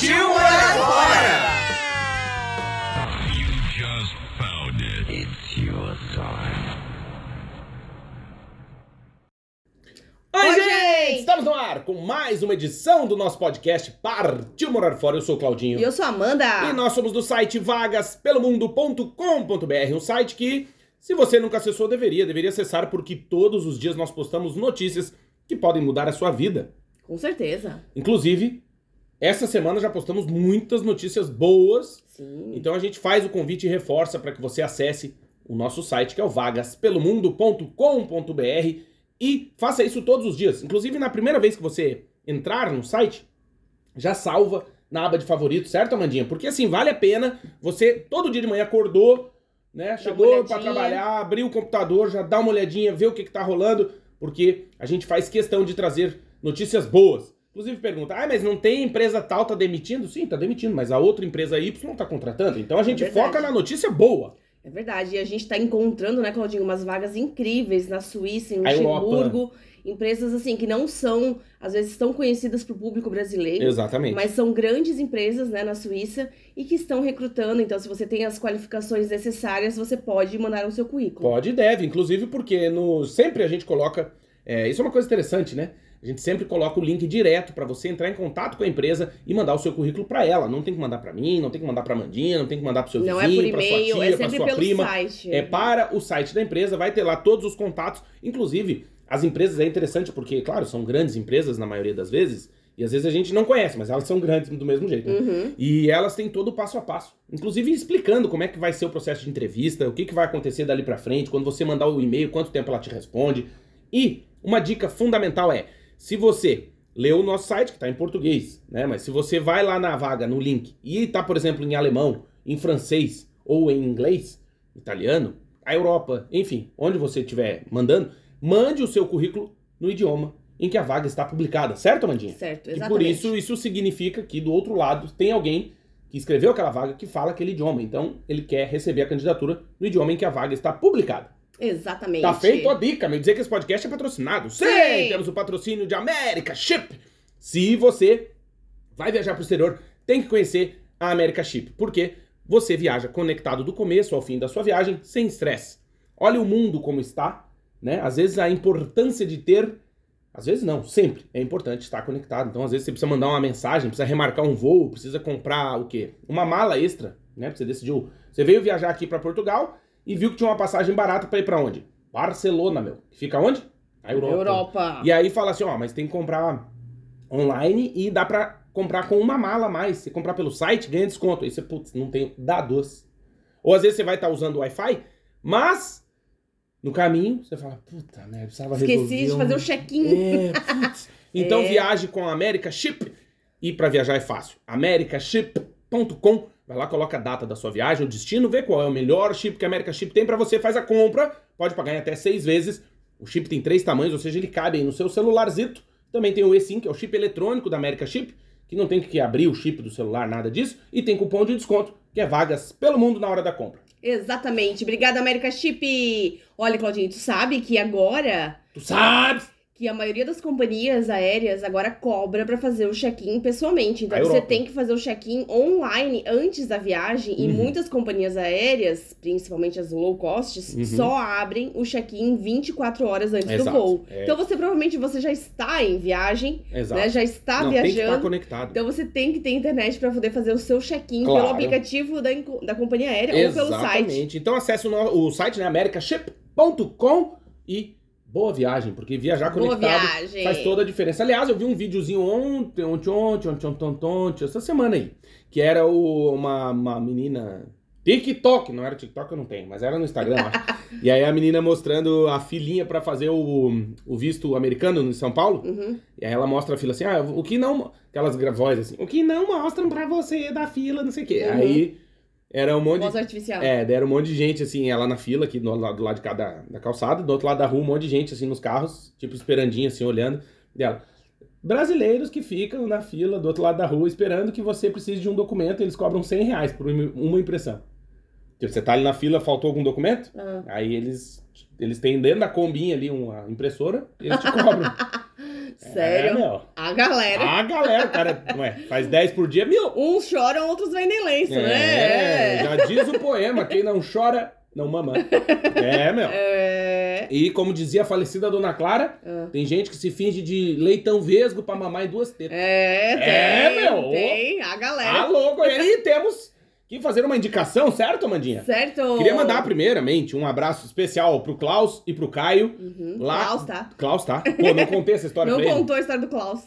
Partiu morar fora! Oi, Oi, gente! gente! Estamos no ar com mais uma edição do nosso podcast Partiu Morar Fora. Eu sou o Claudinho. E eu sou a Amanda. E nós somos do site vagaspelomundo.com.br, um site que, se você nunca acessou, deveria, deveria acessar, porque todos os dias nós postamos notícias que podem mudar a sua vida. Com certeza. Inclusive, essa semana já postamos muitas notícias boas, Sim. então a gente faz o convite e reforça para que você acesse o nosso site, que é o vagaspelomundo.com.br, e faça isso todos os dias. Inclusive, na primeira vez que você entrar no site, já salva na aba de favoritos, certo, Amandinha? Porque assim, vale a pena você, todo dia de manhã, acordou, né? Chegou uma para trabalhar, abriu o computador, já dá uma olhadinha, vê o que, que tá rolando, porque a gente faz questão de trazer notícias boas. Inclusive pergunta, ah, mas não tem empresa tal tá demitindo? Sim, tá demitindo, mas a outra empresa Y tá contratando. Então a gente É foca na notícia boa. É verdade. E a gente tá encontrando, né, Claudinho, umas vagas incríveis na Suíça, em. Luxemburgo. Empresas, assim, que não são, às vezes, tão conhecidas pro público brasileiro. Exatamente. Mas são grandes empresas, né, na Suíça e que estão recrutando. Então, se você tem as qualificações necessárias, você pode mandar o seu currículo. Pode e deve, inclusive porque no, sempre a gente coloca. é, isso é uma coisa interessante, né? A gente sempre coloca o link direto para você entrar em contato com a empresa e mandar o seu currículo para ela. Não tem que mandar para mim, não tem que mandar para Mandinha, não tem que mandar para seu Não é vizinho, por para sua tia, é para sua pelo prima. site. É para o site da empresa, vai ter lá todos os contatos. Inclusive, as empresas é interessante porque, claro, são grandes empresas na maioria das vezes. E às vezes a gente não conhece, mas elas são grandes do mesmo jeito. né? Uhum. E elas têm todo o passo a passo. Inclusive explicando como é que vai ser o processo de entrevista, o que, que vai acontecer dali pra frente, quando você mandar o e-mail, quanto tempo ela te responde. E uma dica fundamental é, se você leu o nosso site, que tá em português, né? Mas se você vai lá na vaga, no link, e tá, por exemplo, em alemão, em francês ou em inglês, italiano, a Europa, enfim, onde você estiver mandando, mande o seu currículo no idioma em que a vaga está publicada, certo, Mandinha? Certo, E exatamente. por isso, isso significa que do outro lado tem alguém que escreveu aquela vaga que fala aquele idioma. Então, ele quer receber a candidatura no idioma em que a vaga está publicada. Exatamente. Tá feito a dica, me dizer que esse podcast é patrocinado. Sim, Sim. temos o patrocínio de América Chip. Se você vai viajar para o exterior, tem que conhecer a América Chip. Porque você viaja conectado do começo ao fim da sua viagem, sem estresse. Olha o mundo como está, né? Às vezes a importância de ter às vezes não, sempre é importante estar conectado. Então, às vezes você precisa mandar uma mensagem, precisa remarcar um voo, precisa comprar o quê? Uma mala extra, né? Você decidiu, você veio viajar aqui para Portugal e viu que tinha uma passagem barata para ir para onde? Barcelona, meu. Fica onde? Na Europa. Europa. E aí fala assim, ó, mas tem que comprar online e dá pra comprar com uma mala a mais. Se comprar pelo site, ganha desconto. Aí você, putz, não tem dados. Ou às vezes você vai estar usando o Wi-Fi, mas no caminho você fala, puta merda, precisava Esqueci resolver de um- fazer o check-in. é, putz. Então É. viaje com a America Chip. E para viajar é fácil. americaship.com. Vai lá, coloca a data da sua viagem, o destino, vê qual é o melhor chip que a America Chip tem para você, faz a compra, pode pagar em até seis vezes. O chip tem três tamanhos, ou seja, ele cabe aí no seu celularzito. Também tem o eSIM, que é o chip eletrônico da America Chip, que não tem que abrir o chip do celular, nada disso. E tem cupom de desconto, que é vagas pelo mundo na hora da compra. Exatamente. Obrigada, América Chip. Olha, Claudinho, tu sabe que agora Tu sabes? Que a maioria das companhias aéreas agora cobra pra fazer o check-in pessoalmente. Então A você Europa. tem que fazer o check-in online antes da viagem e Uhum. muitas companhias aéreas, principalmente as low costs, Uhum. só abrem o check-in 24 horas antes Exato. do voo. É. Então você provavelmente você já está em viagem, né? Já está não, tem que estar viajando. conectado. Então você tem que ter internet para poder fazer o seu check-in Claro. pelo aplicativo da, da companhia aérea ou pelo site. Exatamente. Então acesse o, o site, né, americaship.com e boa viagem, porque viajar Boa conectado viagem. faz toda a diferença. Aliás, eu vi um videozinho ontem, ontem, ontem, ontem, ontem, ontem, ontem, essa semana aí, que era o- uma, uma menina TikTok, não era TikTok, eu não tenho, mas era no Instagram, acho. E aí a menina mostrando a filinha pra fazer o, o visto americano em São Paulo. Uhum. E aí ela mostra a fila assim, ah, o que não. Aquelas vozes assim, o que não mostram pra você da fila, não sei o quê. Uhum. Aí era um monte Voz artificial. É, deram um monte de gente, assim, ela na fila, aqui do lado, do lado de cada da calçada, do outro lado da rua, um monte de gente, assim, nos carros, tipo, esperandinho, assim, olhando. Dela. Brasileiros que ficam na fila do outro lado da rua esperando que você precise de um documento, eles cobram 100 reais por uma impressão. Tipo, você tá ali na fila, faltou algum documento? Ah. Aí eles, eles têm dentro da combinha ali uma impressora, e eles te cobram. Sério? É, meu. A galera. A galera, cara, ué, faz 10 por dia, mil. Uns choram, outros vendem lenço, É, né? já diz o poema, quem não chora, não mama. É, meu. É. E como dizia a falecida Dona Clara, Ah. tem gente que se finge de leitão vesgo pra mamar em duas tetas. É, tem. É, meu. Tem, a galera. Alô, e aí temos que fazer uma indicação, certo, Amandinha? Certo? Queria mandar primeiramente um abraço especial pro Klaus e pro Caio. Uhum. Lá- Klaus, tá? Klaus, tá? Pô, não contei essa história Não contou a história do Klaus.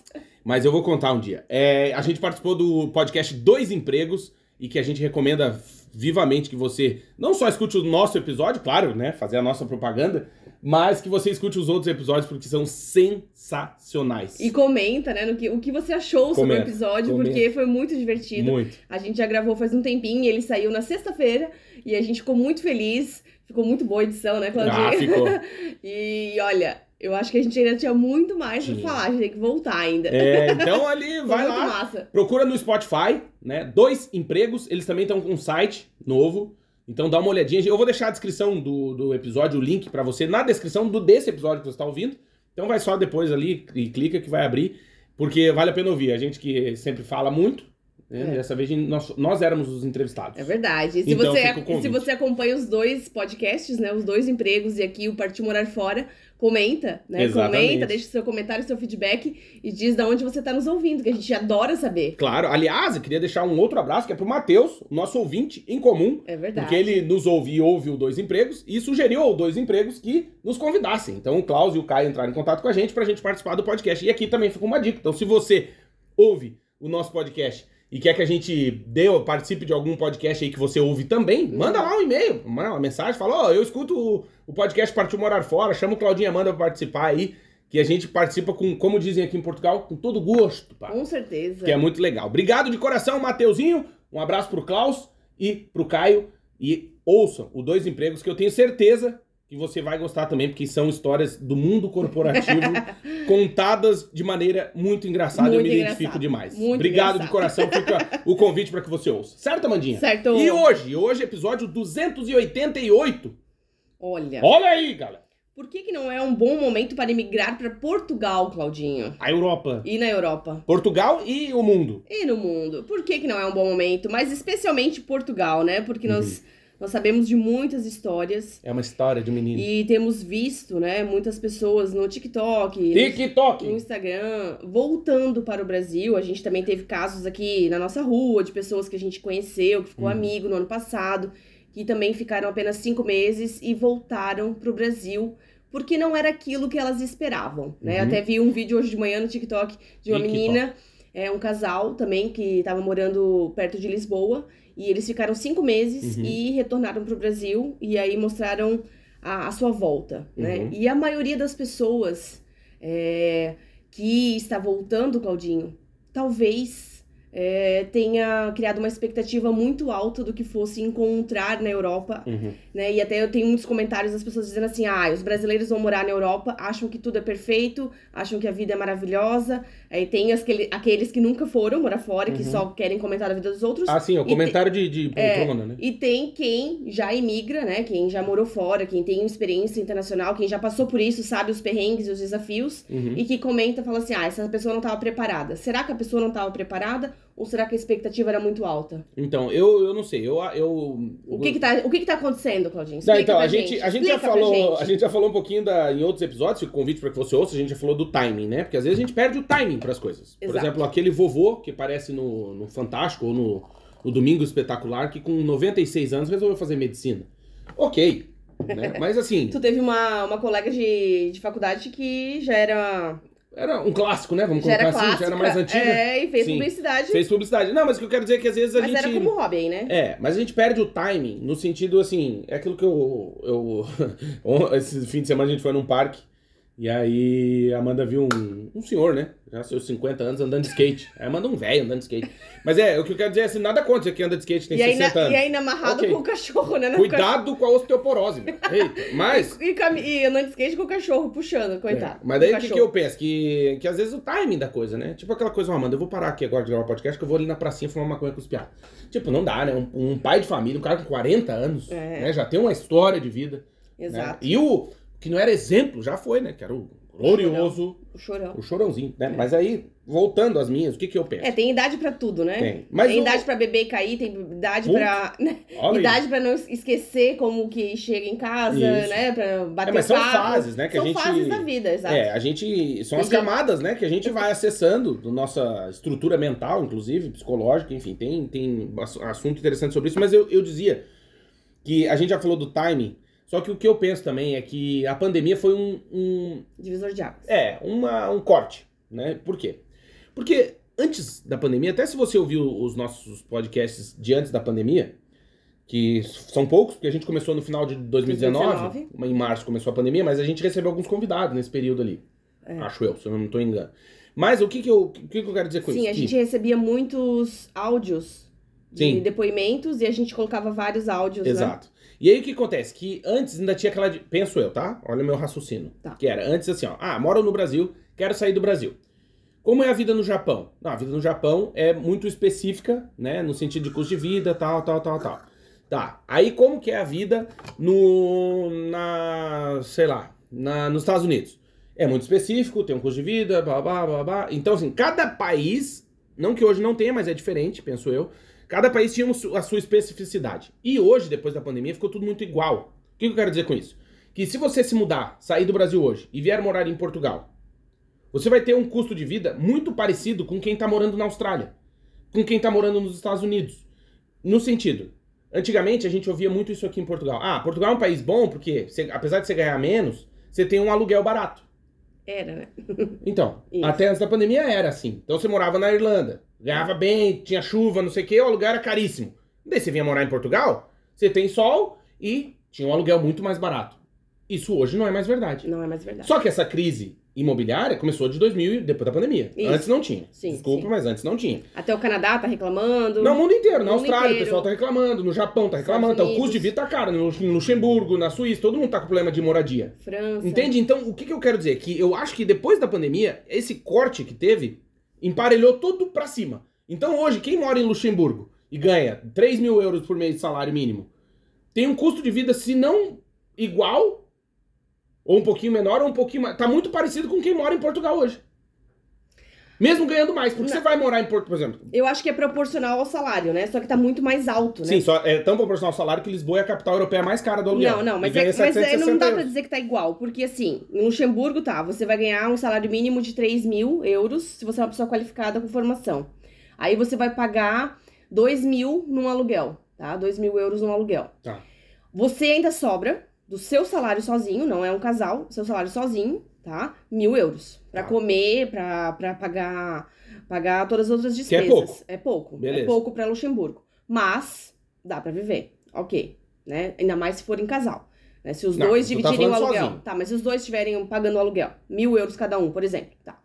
Mas eu vou contar um dia. É, a gente participou do podcast Dois Empregos e que a gente recomenda vivamente que você não só escute o nosso episódio, claro, né? Fazer a nossa propaganda, mas que você escute os outros episódios porque são sensacionais. E comenta, né, no que, o que você achou sobre Comenta, o episódio, comenta. porque foi muito divertido. Muito. A gente já gravou faz um tempinho, ele saiu na sexta-feira e a gente ficou muito feliz. Ficou muito boa a edição, né, Claudinha? Ah, ficou. E olha, eu acho que a gente ainda tinha muito mais pra falar, a gente tem que voltar ainda. É, então ali, vai lá. massa. Procura no Spotify, né? Dois empregos. Eles também estão com um site novo. Então dá uma olhadinha. Eu vou deixar a descrição do, do episódio, o link pra você, na descrição do desse episódio que você está ouvindo. Então vai só depois ali e clica que vai abrir. Porque vale a pena ouvir. A gente que sempre fala muito. Né? É. Dessa vez nós, nós éramos os entrevistados. É verdade. E se, Então, você, se você acompanha os dois podcasts, né? Os dois empregos e aqui o Partiu Morar Fora, comenta, né? Exatamente. Comenta, deixa seu comentário, seu feedback e diz de onde você tá nos ouvindo, que a gente adora saber. Claro. Aliás, eu queria deixar um outro abraço que é pro Matheus, nosso ouvinte em comum. É verdade. Porque ele nos ouve e ouve o Dois Empregos e sugeriu ao Dois Empregos que nos convidassem. Então o Klaus e o Caio entraram em contato com a gente pra gente participar do podcast. E aqui também fica uma dica. Então se você ouve o nosso podcast e quer que a gente dê, ou participe de algum podcast aí que você ouve também, manda lá um e-mail, manda uma mensagem, fala, ó, eu escuto o, o podcast Partiu Morar Fora, chama o Claudinha Amanda pra participar aí, que a gente participa com, como dizem aqui em Portugal, com todo gosto, pá. Com certeza. Que é muito legal. Obrigado de coração, Mateuzinho. Um abraço pro Klaus e pro Caio. E ouçam o Dois Empregos, que eu tenho certeza que você vai gostar também, porque são histórias do mundo corporativo contadas de maneira muito engraçada. eu Muito me engraçado. identifico demais. Muito Obrigado de engraçado. coração. Fica o convite para que você ouça. Certo, Amandinha? Certo. E hoje, hoje, episódio 288. Olha, Olha aí, galera. por que, que não é um bom momento para emigrar para Portugal, Claudinho? A Europa. E na Europa? Portugal e o mundo. E no mundo? Por que, que não é um bom momento? Mas especialmente Portugal, né? Porque Uhum. nós, nós sabemos de muitas histórias É uma história de um menino. e temos visto, né, muitas pessoas no TikTok, no TikTok. Instagram, voltando para o Brasil. A gente também teve casos aqui na nossa rua de pessoas que a gente conheceu, que ficou Uhum. amigo no ano passado, que também ficaram apenas cinco meses e voltaram para o Brasil. Porque não era aquilo que elas esperavam, né? Uhum. Até vi um vídeo hoje de manhã no TikTok de uma TikTok. menina, é, um casal também, que estava morando perto de Lisboa. E eles ficaram cinco meses Uhum. e retornaram para o Brasil. E aí mostraram a, a sua volta, né? Uhum. E a maioria das pessoas é, que está voltando, Claudinho, talvez é, tenha criado uma expectativa muito alta do que fosse encontrar na Europa, Uhum. né? E até eu tenho muitos comentários das pessoas dizendo assim: ah, os brasileiros vão morar na Europa, acham que tudo é perfeito, acham que a vida é maravilhosa. Aí tem aquele, aqueles que nunca foram morar fora, que Uhum. só querem comentar a vida dos outros. Ah, sim, o E comentário de, de poltrona, né? E tem quem já imigra, né? Quem já morou fora, quem tem experiência internacional, quem já passou por isso, sabe os perrengues e os desafios, Uhum. e que comenta, fala assim: ah, essa pessoa não estava preparada. Será que a pessoa não estava preparada? Ou será que a expectativa era muito alta? Então, eu, eu não sei, eu... eu O que que tá, o que que tá acontecendo, Claudinho? Explica então, a gente, a gente já falou, gente. a gente já falou um pouquinho da, em outros episódios, o convite para que você ouça, a gente já falou do timing, né? Porque às vezes a gente perde o timing para as coisas. Por Exato. exemplo, aquele vovô que aparece no, no Fantástico ou no, no Domingo Espetacular que com 96 anos resolveu fazer medicina. OK, né? Mas assim, Tu teve uma, uma colega de, de faculdade que já era Era um clássico, né? Vamos Já colocar assim, clássica. já era mais antiga. É, e fez Sim. publicidade. Fez publicidade. Não, mas o que eu quero dizer é que às vezes a mas gente. era como hobby, né? É, mas a gente perde o timing no sentido assim, é aquilo que eu. eu esse fim de semana a gente foi num parque e aí a Amanda viu um, um senhor, né? Já seus 50 anos andando de skate. Aí Amanda um velho andando de skate. Mas é, o que eu quero dizer é assim, nada contra que anda de skate tem E aí, 60 na, anos. e ainda amarrado Ok. com o cachorro, né? Cuidado com a osteoporose. meu. Eita, mas. cachorro. E, cami- e andando de skate com o cachorro puxando, coitado. É, mas daí O que, que cachorro. eu penso? Que, que às vezes o timing da coisa, né? Tipo aquela coisa, ó, Amanda, eu vou parar aqui agora de gravar podcast que eu vou ali na pracinha fumar maconha com os piados. Tipo, não dá, né? Um, um pai de família, um cara com 40 anos, É. né? Já tem uma história de vida. né? Exato. E o que não era exemplo, já foi, né? Que era o glorioso, O chorão. o chorãozinho, né? Mas aí, voltando às minhas, o que que eu penso? É, tem idade pra tudo, né? Tem. Mas tem o- idade pra beber e cair, tem idade Puta, pra. né? Idade pra não esquecer como que chega em casa, Isso. né? Pra bater É, mas são fases, né, que a são gente- fases da vida, exato. É, a gente. São as camadas, né, que a gente vai acessando da nossa estrutura mental, inclusive, psicológica, enfim, tem, tem ass- assunto interessante sobre isso, mas eu, eu dizia que a gente já falou do timing, só que o que eu penso também é que a pandemia foi um. um Divisor de águas. é, uma, um corte, né? Por quê? Porque antes da pandemia, até se você ouviu os nossos podcasts de antes da pandemia, que são poucos, porque a gente começou no final de 2019, em março começou a pandemia, mas a gente recebeu alguns convidados nesse período ali. É. Acho eu, se eu não estou enganando. Mas o que que eu, o que que eu quero dizer com Sim, isso? a Que- gente recebia muitos áudios de Sim. depoimentos e a gente colocava vários áudios, né? E aí o que acontece? Que antes ainda tinha aquela. de- Penso eu, tá? Olha o meu raciocínio. Tá. Que era antes assim, ó. Ah, moro no Brasil, quero sair do Brasil. Como é a vida no Japão? Não, a vida no Japão é muito específica, né? No sentido de custo de vida, tal, tal, tal, tal. Tá. Aí como que é a vida no. na. sei lá, na, nos Estados Unidos? É muito específico, tem um custo de vida, blá, blá, blá, blá. Então, assim, cada país, não que hoje não tenha, mas é diferente, penso eu. Cada país tinha a sua especificidade. E hoje, depois da pandemia, ficou tudo muito igual. O que eu quero dizer com isso? Que se você se mudar, sair do Brasil hoje e vier morar em Portugal, você vai ter um custo de vida muito parecido com quem tá morando na Austrália, com quem tá morando nos Estados Unidos. No sentido, antigamente a gente ouvia muito isso aqui em Portugal. Ah, Portugal é um país bom porque, você- apesar de você ganhar menos, você tem um aluguel barato. Era, né? Então, Isso. até antes da pandemia era assim. Então você morava na Irlanda, ganhava bem, tinha chuva, não sei o que, o aluguel era caríssimo. Daí você vinha morar em Portugal, você tem sol e tinha um aluguel muito mais barato. Isso hoje não é mais verdade. Não é mais verdade. Só que essa crise imobiliária começou de 2000 e depois da pandemia. Isso. Antes não tinha. Sim, Desculpa, sim. mas antes não tinha. Até o Canadá tá reclamando. No mundo inteiro, na mundo Austrália o inteiro. pessoal tá reclamando, no Japão tá reclamando, então o custo de vida tá caro, no no Luxemburgo, na Suíça, todo mundo tá com problema de moradia. França. Entende? Então, o que, que eu quero dizer? Que eu acho que depois da pandemia, esse corte que teve emparelhou tudo pra cima. Então, hoje, quem mora em Luxemburgo e ganha 3 mil euros por mês de salário mínimo, tem um custo de vida, se não igual, ou um pouquinho menor, ou um pouquinho mais. Tá muito parecido com quem mora em Portugal hoje. Mesmo ganhando mais, porque Não. você vai morar em Porto, por exemplo. Eu acho que é proporcional ao salário, né? Só que tá muito mais alto, né? Sim, só é tão proporcional ao salário que Lisboa é a capital europeia mais cara do aluguel. Não, não, mas, é, mas é, não 760 dá pra dizer que tá igual, porque assim, em Luxemburgo tá, você vai ganhar um salário mínimo de 3 mil euros se você é uma pessoa qualificada com formação. Aí você vai pagar 2 mil num aluguel, tá? 2 mil euros num aluguel. Tá. Você ainda sobra do seu salário sozinho, não é um casal, seu salário sozinho, tá? Mil euros. Pra Tá. comer, pra, pra pagar, pagar todas as outras Que é despesas. pouco. É pouco. Beleza. É pouco pra Luxemburgo. Mas dá pra viver. Ok. Né? Ainda mais se for em casal. Né? Se os Não, dois tá dividirem o falando aluguel. sozinho. Tá, mas se os dois estiverem pagando o aluguel, mil euros cada um, por exemplo. Tá.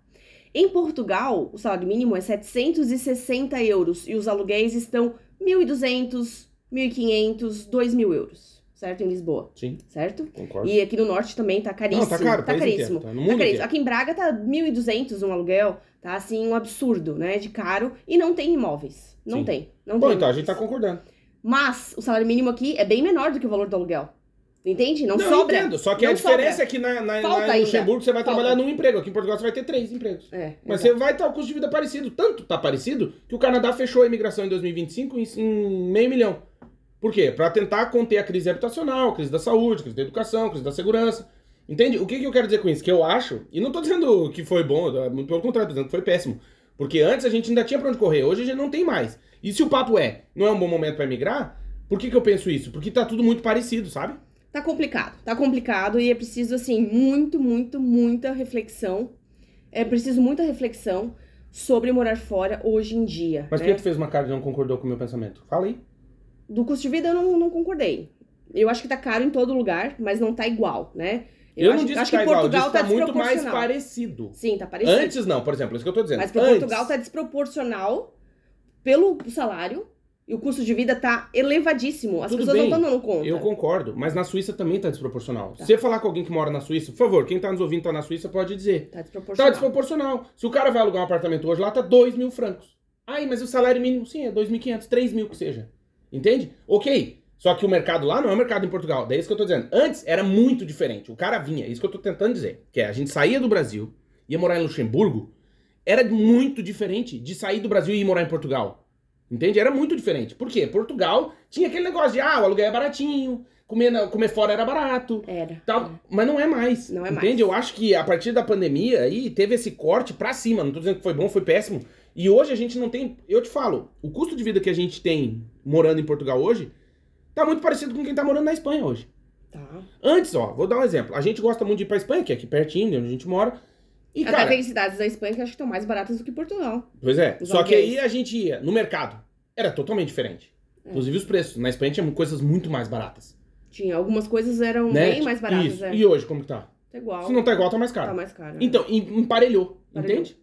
Em Portugal, o salário mínimo é 760 euros e os aluguéis estão 1.200, 1.500, 2.000 euros. Certo? Em Lisboa. Sim, Certo? concordo. E aqui no norte também tá caríssimo. Não, tá caro, tá país caríssimo. inteiro, tá Tá caríssimo. Aqui em Braga tá 1.200 um aluguel, tá assim um absurdo, né, de caro e não tem imóveis. Não Sim. tem, não Bom, tem. então a gente imóveis. tá concordando. Mas o salário mínimo aqui é bem menor do que o valor do aluguel. Entende? Não, Não, sobra. entendo. Só que Não a diferença sobra. é que na, na, na-. Luxemburgo você vai Falta. trabalhar num emprego. Aqui em Portugal você vai ter três empregos. É, Mas exato. você vai estar o custo de vida parecido. Tanto tá parecido que o Canadá fechou a imigração em 2025 em, em meio milhão. Por quê? Pra tentar conter a crise habitacional, a crise da saúde, a crise da educação, a crise da segurança. Entende? O que, que eu quero dizer com isso? Que eu acho, e não tô dizendo que foi bom, muito pelo contrário, tô dizendo que foi péssimo. Porque antes a gente ainda tinha pra onde correr, hoje a gente não tem mais. E se o papo é, não é um bom momento pra emigrar, por que, que eu penso isso? Porque tá tudo muito parecido, sabe? Tá complicado, tá complicado e é preciso, assim, muito, muito, muita reflexão é preciso muita reflexão sobre morar fora hoje em dia. Mas né? por que tu fez uma cara e não concordou com o meu pensamento? Fala aí. Do custo de vida eu não, não concordei. Eu acho que tá caro em todo lugar, mas não tá igual, né? Eu, acho, não disse acho que tá igual, eu disse Portugal que tá tá muito mais desproporcional. parecido. Sim, tá parecido. Antes não, por exemplo, isso que eu tô dizendo. Mas Antes, Portugal tá desproporcional pelo salário e o custo de vida tá elevadíssimo. As Tudo pessoas bem, não estão dando conta. Eu concordo, mas na Suíça também tá desproporcional. Tá. Se você falar com alguém que mora na Suíça, por favor, quem tá nos ouvindo tá na Suíça pode dizer. Tá Tá desproporcional. desproporcional. Se o cara vai alugar um apartamento hoje lá, tá 2 mil francos. Ai, mas o salário mínimo, sim, é 2.500, 3 mil que seja. Entende? Ok. Só que o mercado lá não é o mercado em Portugal. Daí é isso que eu tô dizendo. Antes era muito diferente. O cara vinha, é isso que eu tô tentando dizer. Que é, a gente saía do Brasil, ia morar em Luxemburgo, era muito diferente de sair do Brasil e ir morar em Portugal. Entende? Era muito diferente. Por quê? Portugal tinha aquele negócio de, ah, o aluguel é baratinho, comer, na- comer fora era barato, Era. tal, mas não é mais. Não é entende? mais. Eu acho que a partir da pandemia aí teve esse corte pra cima. Não tô dizendo que foi bom, foi péssimo. E hoje a gente não tem. Eu te falo, o custo de vida que a gente tem morando em Portugal hoje tá muito parecido com quem tá morando na Espanha hoje. Tá. Antes, ó, vou dar um exemplo. A gente gosta muito de ir pra Espanha, que é aqui pertinho, de onde a gente mora. E, Até cara, tem cidades da Espanha que acho que estão mais baratas do que Portugal. Pois é. Os Só que aí a gente ia no mercado. Era totalmente diferente. É. Inclusive os preços. Na Espanha tinha coisas muito mais baratas. Tinha. Algumas coisas eram né? bem mais baratas, Isso. é. E hoje, como que tá? Tá igual. Se não tá igual, tá mais caro. Tá mais caro. Então, em- emparelhou, Emparelhou. entende?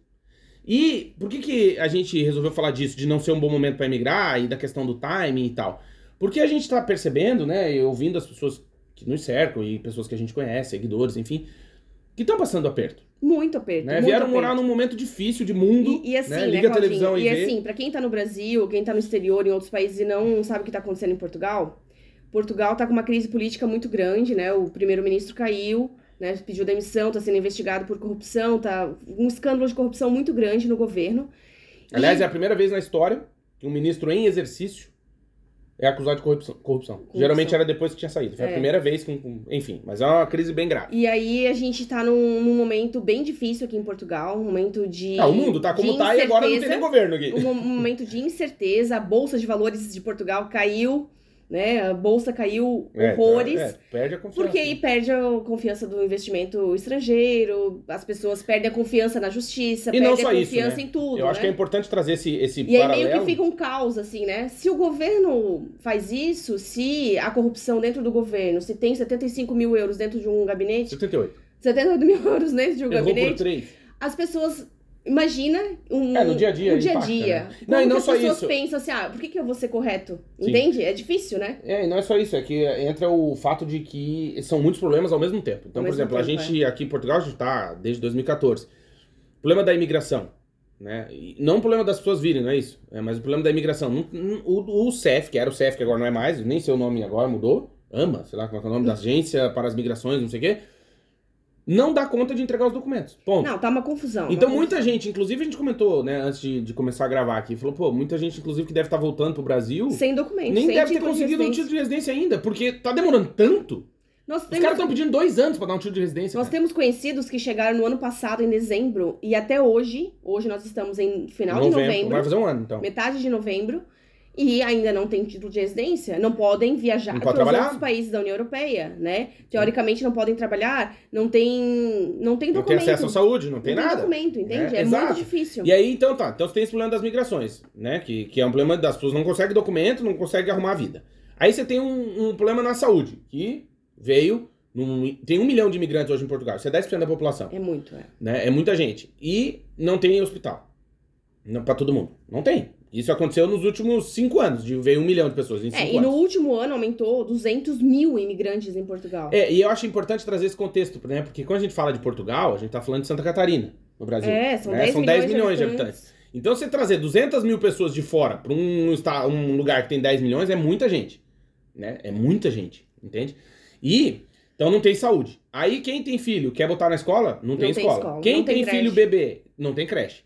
E por que, que a gente resolveu falar disso, de não ser um bom momento para emigrar e da questão do timing e tal? Porque a gente tá percebendo, né, e ouvindo as pessoas que nos cercam e pessoas que a gente conhece, seguidores, enfim, que estão passando aperto, Muito aperto. né? muito Vieram aperto. morar num momento difícil de mundo, E, e assim, né? né, Liga a Claudinho? televisão e, e vê. assim, pra quem tá no Brasil, quem tá no exterior, em outros países e não sabe o que tá acontecendo em Portugal, Portugal tá com uma crise política muito grande, né? O primeiro-ministro caiu, né? Pediu demissão, tá sendo investigado por corrupção, tá um escândalo de corrupção muito grande no governo. Aliás, E- é a primeira vez na história que um ministro em exercício é acusado de corrupção. corrupção. Geralmente era depois que tinha saído. Foi a É. primeira vez que. Enfim, mas é uma crise bem grave. E aí a gente tá num, num momento bem difícil aqui em Portugal, um momento de. Ah, o mundo tá como tá e agora não tem nem governo aqui. um, um momento de incerteza, a bolsa de valores de Portugal caiu, né? A bolsa caiu É, horrores. é, perde a confiança. Porque aí perde a confiança do investimento estrangeiro, as pessoas perdem a confiança na justiça, E não perdem só a isso, confiança né? em tudo, Eu acho né? que é importante trazer esse, esse E aí paralelo. meio que fica um caos, assim, né? Se o governo faz isso, se a corrupção dentro do governo, se tem 75 mil euros dentro de um gabinete, 78. 78 mil euros dentro de um Errou por gabinete, 3. as pessoas. Imagina um. É, no dia a dia No dia a dia. né? Não, e não as só pessoas isso. pensam assim, ah, por que, que eu vou ser correto? Sim. Entende? É difícil, né? É, e não é só isso, é que entra o fato de que são muitos problemas ao mesmo tempo. Então, Ao por exemplo, a tempo, gente aqui em Portugal, a gente tá desde 2014. Problema da imigração. Né? E não o problema das pessoas virem, não é isso. É, mas o problema da imigração. O, o CEF, que era o CEF, que agora não é mais, nem sei o nome agora, mudou. AMA, sei lá como é é o nome da agência para as migrações, não sei o quê. Não dá conta de entregar os documentos. Ponto. Não, tá uma confusão. Então uma muita gente, inclusive a gente comentou, né, antes de, de começar a gravar aqui, falou, pô, muita gente, inclusive, que deve estar voltando pro Brasil, Sem documento. nem sem deve ter título de conseguido um título de residência ainda, porque tá demorando tanto. Nós Os temos, caras estão pedindo dois anos pra dar um título de residência. nós cara. temos conhecidos que chegaram no ano passado, em dezembro, e até hoje, hoje nós estamos em final de novembro, Vai fazer um ano, então. metade de novembro, e ainda não tem título de residência, não podem viajar Não para pode os trabalhar? outros países da União Europeia, né? Teoricamente não podem trabalhar, não tem, não tem Não tem documento. acesso à saúde, não tem não nada. documento, entende? É, É, muito difícil. E aí, então tá. Então você tem esse problema das migrações, né? Que, que é um problema das pessoas não conseguem documento, não conseguem arrumar a vida. Aí você tem um, um problema na saúde, que veio. num- tem um milhão de imigrantes hoje em Portugal, isso é 10% da população. É muito, é. né? É muita gente. E não tem hospital. Não para todo mundo. Não tem. Isso aconteceu nos últimos cinco anos, de veio um milhão de pessoas em É, cinco e no último ano aumentou 200 mil imigrantes em Portugal. É, e eu acho importante trazer esse contexto, né? Porque quando a gente fala de Portugal, a gente tá falando de Santa Catarina, no Brasil. É, são né? 10 São milhões, 10 milhões de habitantes. Então, você trazer 200 mil pessoas de fora para um, um lugar que tem 10 milhões é muita gente. Né? É muita gente, entende? E, então não tem saúde. Aí, quem tem filho quer botar na escola? Não, tem, tem escola. escola, Quem não tem tem, filho bebê? Não tem creche.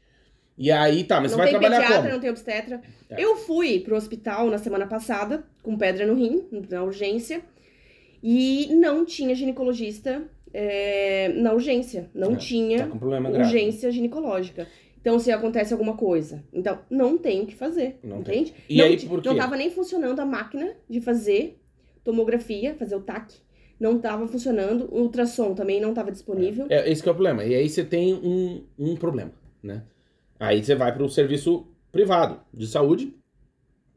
E aí, tá, mas não você vai tem trabalhar pediatra, como? não tem obstetra. É. Eu fui pro hospital na semana passada, com pedra no rim, na urgência, e não tinha ginecologista é, na urgência. Não É, tinha Tá com problema grave. urgência ginecológica. Então, se acontece alguma coisa. Então, não tem o que fazer. Não tem. entende? E não, aí, por quê? não tava nem funcionando a máquina de fazer tomografia, fazer o TAC. não estava funcionando, o ultrassom também não estava disponível. É, esse que é o problema. E aí você tem um, um problema, né? Aí você vai para o serviço privado de saúde,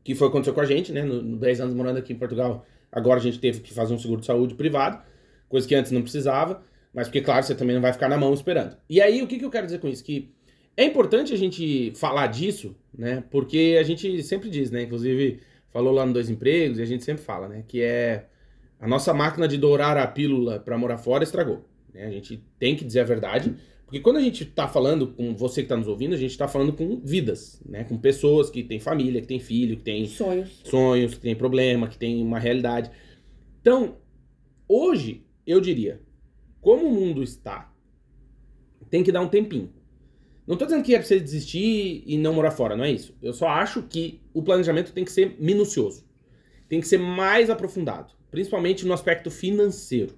que foi o que aconteceu com a gente, né? No, no 10 anos morando aqui em Portugal, agora a gente teve que fazer um seguro de saúde privado, coisa que antes não precisava, mas porque, claro, você também não vai ficar na mão esperando. E aí, o que, que eu quero dizer com isso? Que é importante a gente falar disso, né? Porque a gente sempre diz, né? Inclusive, falou lá no Dois Empregos, e a gente sempre fala, né? Que é a nossa máquina de dourar a pílula para morar fora estragou. Né? A gente tem que dizer a verdade. Porque quando a gente está falando com você que está nos ouvindo, a gente está falando com vidas, né? Com pessoas que têm família, que têm filho, que têm Sonhos. sonhos, que têm problema, que têm uma realidade. Então, hoje, eu diria, como o mundo está, tem que dar um tempinho. Não tô dizendo que é pra você desistir e não morar fora, não é isso. Eu só acho que o planejamento tem que ser minucioso. Tem que ser mais aprofundado, principalmente no aspecto financeiro.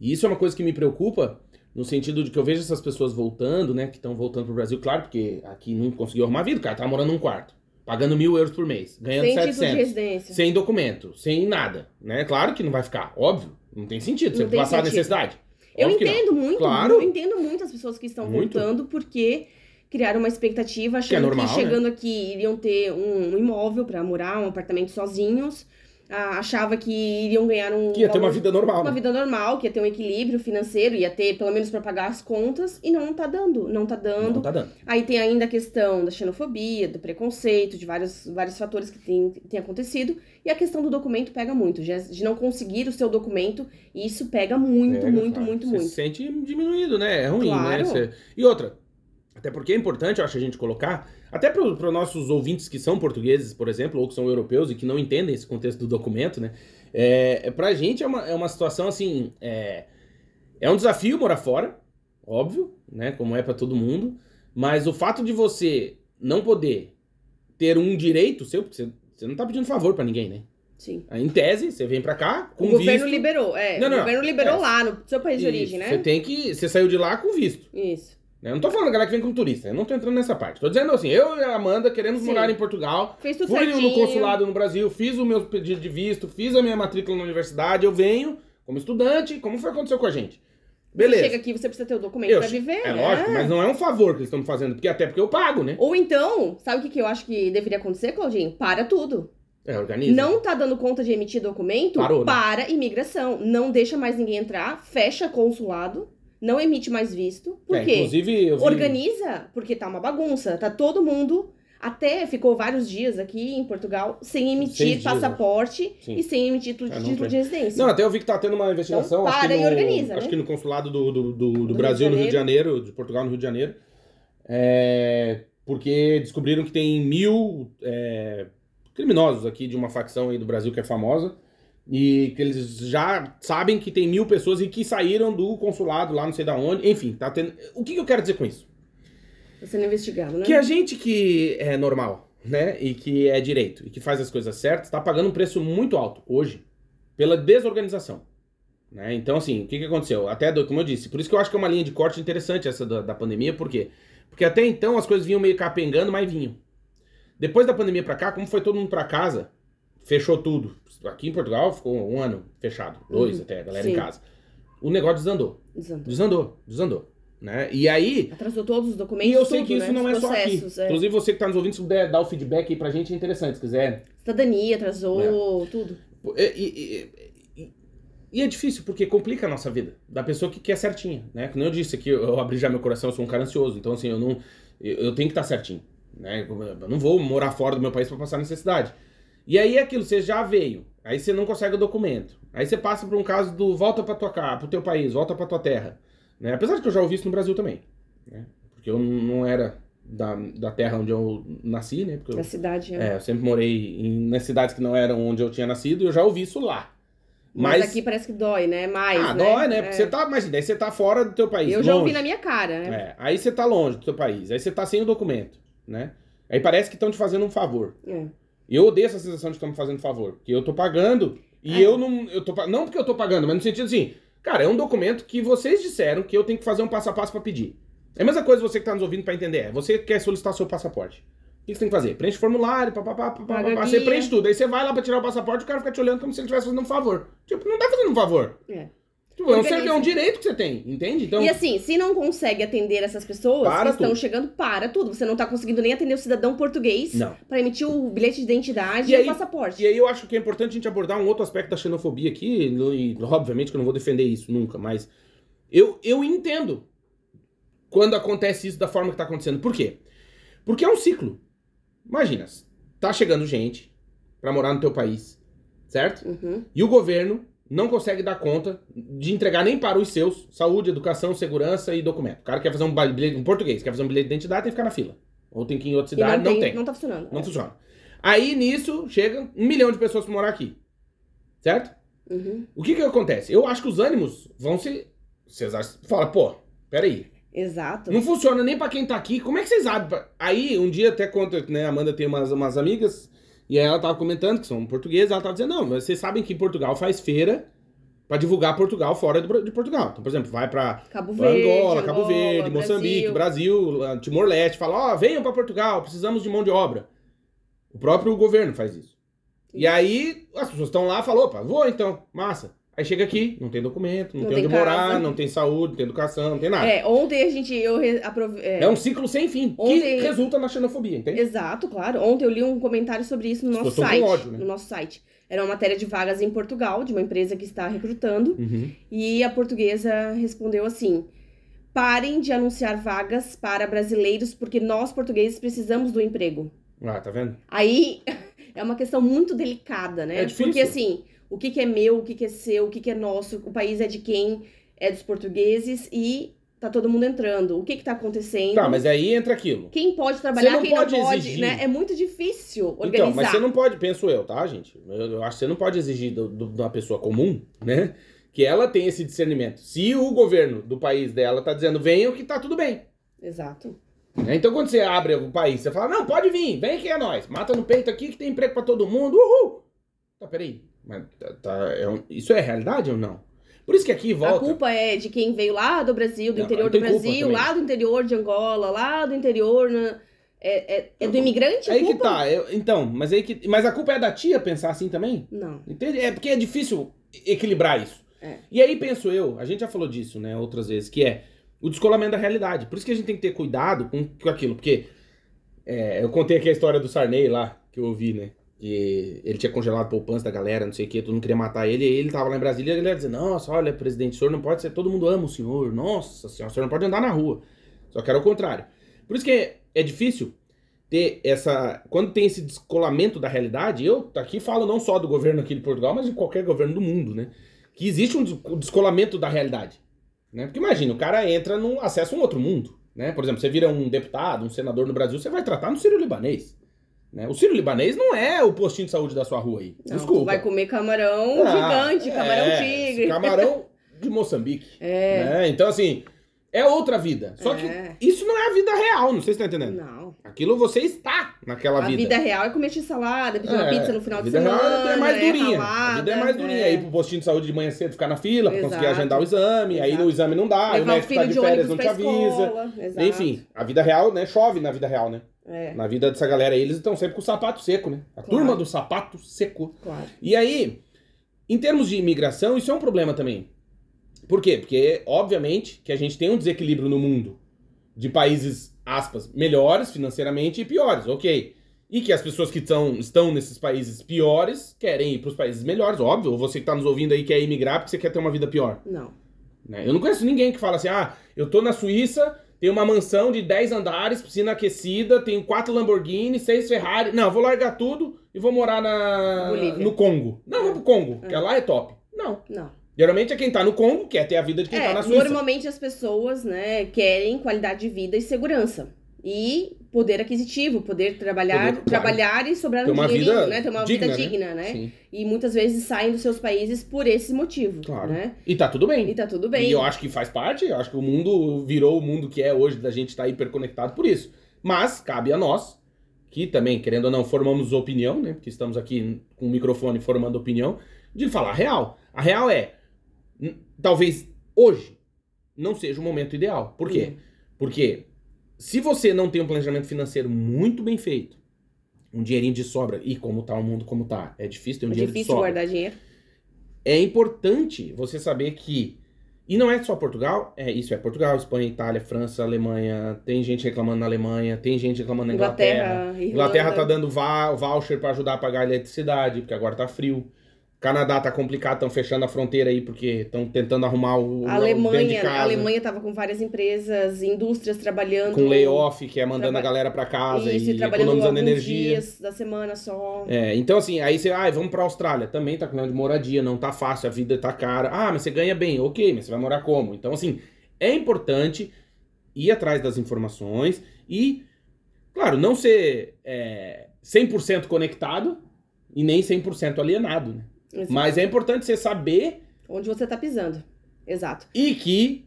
E isso é uma coisa que me preocupa, no sentido de que eu vejo essas pessoas voltando, né, que estão voltando pro Brasil, claro, porque aqui não conseguiu arrumar vida, o cara tá morando num quarto, pagando mil euros por mês, ganhando Sem título de 700, residência. sem documento, sem nada, né? Claro que não vai ficar, óbvio, não tem sentido, você Não passar sentido. necessidade. Eu que entendo muito, Claro. eu entendo muito as pessoas que estão Muito. voltando porque criaram uma expectativa achando que, normal, né? chegando aqui iriam ter um, um imóvel para morar, um apartamento sozinhos. Achava que iriam ganhar um Que ia ter uma valor- vida normal, uma né? vida normal, que ia ter um equilíbrio financeiro, ia ter pelo menos para pagar as contas e não tá dando, não tá dando. Não tá dando. Aí tem ainda a questão da xenofobia, do preconceito, de vários, vários fatores que tem, tem acontecido. E a questão do documento pega muito, de, de não conseguir o seu documento. E isso pega muito, Pega, muito, cara. muito, Você muito. se sente diminuído, né? É ruim, Claro. né? Você- E outra, até porque é importante, eu acho, a gente colocar, até para os nossos ouvintes que são portugueses, por exemplo, ou que são europeus e que não entendem esse contexto do documento, né? É, é, pra gente é uma, é uma situação assim. É, é um desafio morar fora, óbvio, né? Como é pra todo mundo. Mas o fato de você não poder ter um direito seu, porque você, você não tá pedindo favor pra ninguém, né? Sim. Em tese, você vem pra cá com O governo visto. liberou, é. Não, não, o governo liberou é. lá no seu país de origem, Isso, né? Você tem que. Você saiu de lá com visto. Isso. Eu não tô falando galera que vem como turista, eu não tô entrando nessa parte. Tô dizendo assim, eu e a Amanda queremos Sim. morar em Portugal. Fez tudo Fui certinho. no consulado no Brasil, fiz o meu pedido de visto, fiz a minha matrícula na universidade, eu venho como estudante, como foi que aconteceu com a gente. Beleza. Você chega aqui, você precisa ter o documento Eu pra viver. é né? lógico, mas não é um favor que eles estão me fazendo, porque até porque eu pago, né? Ou então, sabe o que, que eu acho que deveria acontecer, Claudinho? Para tudo. É, organiza. Não tá dando conta de emitir documento? Parou, né? Para imigração. Não deixa mais ninguém entrar, fecha consulado, não emite mais visto. Por É, quê? inclusive, eu vi... Organiza, porque tá uma bagunça. Tá todo mundo. Até ficou vários dias aqui em Portugal sem emitir dias, passaporte e sem emitir título, É, título de residência. Não, até eu vi que tá tendo uma investigação. Então, para e no, organiza, Acho né? que no consulado do, do, do, do Rio Brasil de no Rio de Janeiro, de Portugal no Rio de Janeiro. É, porque descobriram que tem mil é, criminosos aqui de uma facção aí do Brasil que é famosa. E que eles já sabem que tem mil pessoas e que saíram do consulado lá, não sei da onde. Enfim, tá tendo. O que, que eu quero dizer com isso? Tá sendo investigado, né? Que a gente que é normal, né, e que é direito, e que faz as coisas certas, tá pagando um preço muito alto hoje pela desorganização. Né? Então, assim, o que, que aconteceu? Até, como eu disse, por isso que eu acho que é uma linha de corte interessante essa da, da pandemia, por quê? Porque até então as coisas vinham meio capengando, mas vinham. Depois da pandemia pra cá, como foi todo mundo pra casa, fechou tudo. Aqui em Portugal ficou um ano fechado, dois Uhum, até, a galera em sim. casa. O negócio desandou, Desandou. desandou, desandou. Né? E aí, Atrasou todos os documentos. e eu sei tudo, que isso né? não é só aqui. é. Inclusive, você que tá nos ouvindo, se puder dar o feedback aí pra gente, é interessante, se quiser. Cidadania, atrasou, tudo. E, e- e- e é difícil, porque complica a nossa vida. Da pessoa que quer certinha, né? Como eu disse aqui, eu, abri já meu coração, eu sou um cara ansioso. Então, assim, eu não... Eu, eu tenho que estar certinho, né? Eu não vou morar fora do meu país pra passar necessidade. E aí é aquilo, você já veio, aí você não consegue o documento. Aí você passa por um caso do volta pra tua casa, pro teu país, volta pra tua terra. Né? Apesar de que eu já ouvi isso no Brasil também. Né? Porque eu não era da, da terra onde eu nasci, né? Porque Na cidade. é. é, eu sempre morei em, nas cidades que não eram onde eu tinha nascido e eu já ouvi isso lá. Mas, Mas, aqui parece que dói, né? Mais, ah, né? dói, né? É. Porque você tá, imagina, aí você tá fora do teu país, Eu já ouvi longe. na minha cara, né? É, aí você tá longe do teu país, aí você tá sem o documento, né? Aí parece que estão te fazendo um favor. É. E eu odeio essa sensação de que estão me fazendo favor, porque eu tô pagando e É. eu não, eu tô, não porque eu tô pagando, mas no sentido assim, cara, é um documento que vocês disseram que eu tenho que fazer um passo a passo pra pedir. É a mesma coisa você que tá nos ouvindo pra entender, é, você quer solicitar seu passaporte. O que você tem que fazer? Preenche formulário, papapá, papapá, você preenche tudo. Aí você vai lá pra tirar o passaporte, o cara fica te olhando como se ele estivesse fazendo um favor. Tipo, não tá fazendo um favor. É. Tipo, é um, é um direito que você tem, entende? Então, E assim, se não consegue atender essas pessoas Para que estão tudo. chegando, para tudo. Você não tá conseguindo nem atender o cidadão português pra emitir o bilhete de identidade E e, aí- o passaporte. E aí eu acho que é importante a gente abordar um outro aspecto da xenofobia aqui, e obviamente que eu não vou defender isso nunca, mas eu, eu entendo quando acontece isso da forma que tá acontecendo. Por quê? Porque é um ciclo. Imagina, tá chegando gente pra morar no teu país, certo? Uhum. E o governo não consegue dar conta de entregar nem para os seus saúde, educação, segurança e documento. O cara quer fazer um bilhete em português, quer fazer um bilhete de identidade, tem que ficar na fila. Ou tem que ir em outra cidade, não, tem. Não tá funcionando. Não funciona. Aí nisso chega um milhão de pessoas pra morar aqui. Certo? Uhum. O que que acontece? Eu acho que os ânimos vão se. Vocês acham- fala, pô, peraí. Exato. Não funciona nem pra quem tá aqui. Como é que vocês pra- Aí, um dia até conta, né? A Amanda tem umas, umas amigas. E aí ela tava comentando que são portuguesas. Ela tava dizendo, não, mas vocês sabem que Portugal faz feira pra divulgar Portugal fora de Portugal. Então, por exemplo, vai Cabo Angola, Verde, Cabo Verde, Moçambique, Brasil, Timor-Leste, fala, ó, venham pra Portugal, precisamos de mão de obra. O próprio governo faz isso. E aí, as pessoas estão lá, falou, opa, vou então, massa. Aí chega aqui, não tem documento, não, Não tem onde tem morar, casa. não tem saúde, não tem educação, não tem nada. É, É, ontem a gente. Eu re- aprove- é, um ciclo sem fim, que Ontem- resulta na xenofobia, entende? Exato, claro. Ontem eu li um comentário sobre isso no nosso estão site. ódio, né? No nosso site. Era uma matéria de vagas em Portugal, de uma empresa que está recrutando. Uhum. E a portuguesa respondeu assim: parem de anunciar vagas para brasileiros, porque nós portugueses precisamos do emprego. Ah, tá vendo? Aí é uma questão muito delicada, né? É difícil. Porque assim, o que, que é meu, o que, que é seu, o que, que é nosso, o país é de quem? É dos portugueses e tá todo mundo entrando. O que, que tá acontecendo? Tá, mas aí entra aquilo. Quem pode trabalhar, não quem pode não pode, exigir. né? É muito difícil organizar. Então, mas você não pode, penso eu, tá, gente? Eu, eu acho que você não pode exigir do- do- de uma pessoa comum, né? Que ela tenha esse discernimento. Se o governo do país dela tá dizendo venham, que tá tudo bem. Exato. né? Então, quando você abre o país, você fala, não, pode vir, vem que é nós. Mata no peito aqui que tem emprego pra todo mundo, uhul! Tá, peraí. Mas tá, tá- é um- isso é realidade ou não? Por isso que aqui A volta... culpa é de quem veio lá do Brasil, do Não, interior não do Brasil, lá do interior de Angola, lá do interior. né? É, é, é do imigrante? a Aí que culpa? tá, eu- então, mas aí que... Mas a culpa é da tia pensar assim também? Não. Entende? É porque é difícil equilibrar isso. É. E aí penso eu, a gente já falou disso, né, outras vezes, que é o descolamento da realidade. Por isso que a gente tem que ter cuidado com, com aquilo, porque é, eu contei aqui a história do Sarney lá, que eu ouvi, né, que ele tinha congelado poupança da galera, não sei o que, todo mundo queria matar ele, e ele tava lá em Brasília e a galera dizia, nossa, olha, presidente, o senhor não pode ser, todo mundo ama o senhor, nossa senhora, o senhor não pode andar na rua. Só que era o contrário. Por isso que é, é difícil ter essa. Quando tem esse descolamento da realidade, eu aqui falo não só do governo aqui de Portugal, mas de qualquer governo do mundo, né? Que existe um des- descolamento da realidade. Né? Porque imagina, o cara entra num. acessa um outro mundo. Né? Por exemplo, você vira um deputado, um senador no Brasil, você vai tratar no Sírio Libanês. Né? O Sírio Libanês não é o postinho de saúde da sua rua aí. Não, Desculpa. vai comer camarão Ah, gigante, é, camarão tigre. Camarão de Moçambique. É. né? Então, assim, é outra vida. Só que É. isso não é a vida real, não sei se você tá entendendo. Não. Aquilo você está naquela A vida. real é comer x-salada, pedir uma É, pizza no final a de vida semana. real é mais durinha. a ralada, vida é mais durinha. é. Aí pro postinho de saúde de manhã cedo ficar na fila conseguir agendar o exame. Aí Exato. no exame não dá, aí o médico tá de de férias não te avisa. Exato. Enfim, a vida real, né? Chove na vida real, né? É, Na vida dessa galera aí, eles estão sempre com o sapato seco, né? A Claro. turma do sapato seco. claro. E aí, em termos de imigração, isso é um problema também. Por quê? Porque, obviamente, que a gente tem um desequilíbrio no mundo de países, aspas, melhores financeiramente e piores, ok. E que as pessoas que tão, estão nesses países piores querem ir para os países melhores, óbvio. Ou você que está nos ouvindo aí quer imigrar porque você quer ter uma vida pior. Não. né? Eu não conheço ninguém que fala assim, ah, eu tô na Suíça, tenho uma mansão de 10 andares, piscina aquecida, tenho quatro Lamborghini, seis Ferrari. Não, vou largar tudo e vou morar na, Bolívia. no Congo. Não, vou pro Congo, É. que lá é top. Não. Não. Geralmente é quem tá no Congo, quer ter a vida de quem é, tá na Suíça. normalmente as pessoas, né, querem qualidade de vida e segurança. E poder aquisitivo, poder trabalhar, Poder, claro. trabalhar e sobrar um dinheirinho, né? Ter uma digna, vida né? digna, né? Sim, E muitas vezes saem dos seus países por esse motivo, claro. né? E tá tudo bem. E tá tudo bem. E eu acho que faz parte, eu acho que o mundo virou o mundo que é hoje, da gente estar tá hiperconectado por isso. Mas cabe a nós, que também, querendo ou não, formamos opinião, né? Porque estamos aqui com o microfone formando opinião, de falar a real. A real é, talvez hoje não seja o momento ideal. Por quê? Hum. Porque se você não tem um planejamento financeiro muito bem feito, um dinheirinho de sobra, e como tá o mundo como tá, é difícil ter um É dinheiro de difícil sobra. guardar dinheiro. É importante você saber que. E não é só Portugal, é isso, é Portugal, Espanha, Itália, França, Alemanha, tem gente reclamando na Alemanha, tem gente reclamando na Inglaterra. Inglaterra, Irlanda. Inglaterra tá dando voucher pra ajudar a pagar a eletricidade, porque agora tá frio. Canadá tá complicado, estão fechando a fronteira aí porque estão tentando arrumar o A Alemanha, a Alemanha tava com várias empresas, indústrias trabalhando. com layoff, que é mandando Traba- a galera pra casa Isso, e e trabalhando economizando energia. dias da semana só. É, então assim, aí você, ah, vamos pra Austrália, também tá com de moradia, não tá fácil, a vida tá cara. Ah, mas você ganha bem, ok, mas você vai morar como? Então assim, é importante ir atrás das informações e, claro, não ser é, 100% conectado e nem 100% alienado, né? Exato. Mas é importante você saber Onde você tá pisando. Exato. e que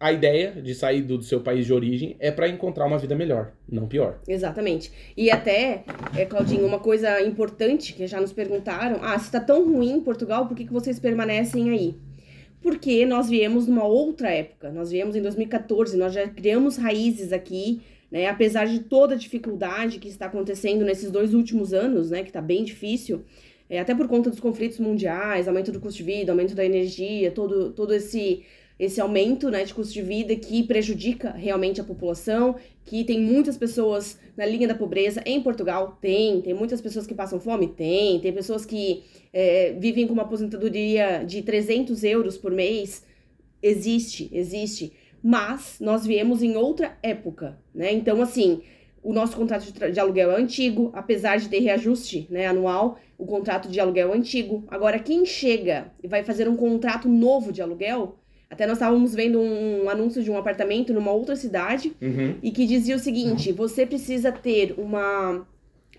a ideia de sair do, do seu país de origem é pra encontrar uma vida melhor, não pior. Exatamente. E até, é, Claudinho, uma coisa importante que já nos perguntaram: ah, se tá tão ruim em Portugal, por que, que vocês permanecem aí? Porque nós viemos numa outra época. Nós viemos em 2014, nós já criamos raízes aqui, né? Apesar de toda a dificuldade que está acontecendo nesses dois últimos anos, né? Que tá bem difícil. É, até por conta dos conflitos mundiais, aumento do custo de vida, aumento da energia, todo, todo esse, esse aumento né, de custo de vida que prejudica realmente a população, que tem muitas pessoas na linha da pobreza em Portugal, tem, tem muitas pessoas que passam fome, tem, tem pessoas que é, vivem com uma aposentadoria de 300 euros por mês, existe, existe, mas nós viemos em outra época, né, então assim, o nosso contrato de, de aluguel é antigo, apesar de ter reajuste né, anual, o contrato de aluguel antigo. Agora, quem chega e vai fazer um contrato novo de aluguel, até nós estávamos vendo um anúncio de um apartamento numa outra cidade Uhum. e que dizia o seguinte: você precisa ter uma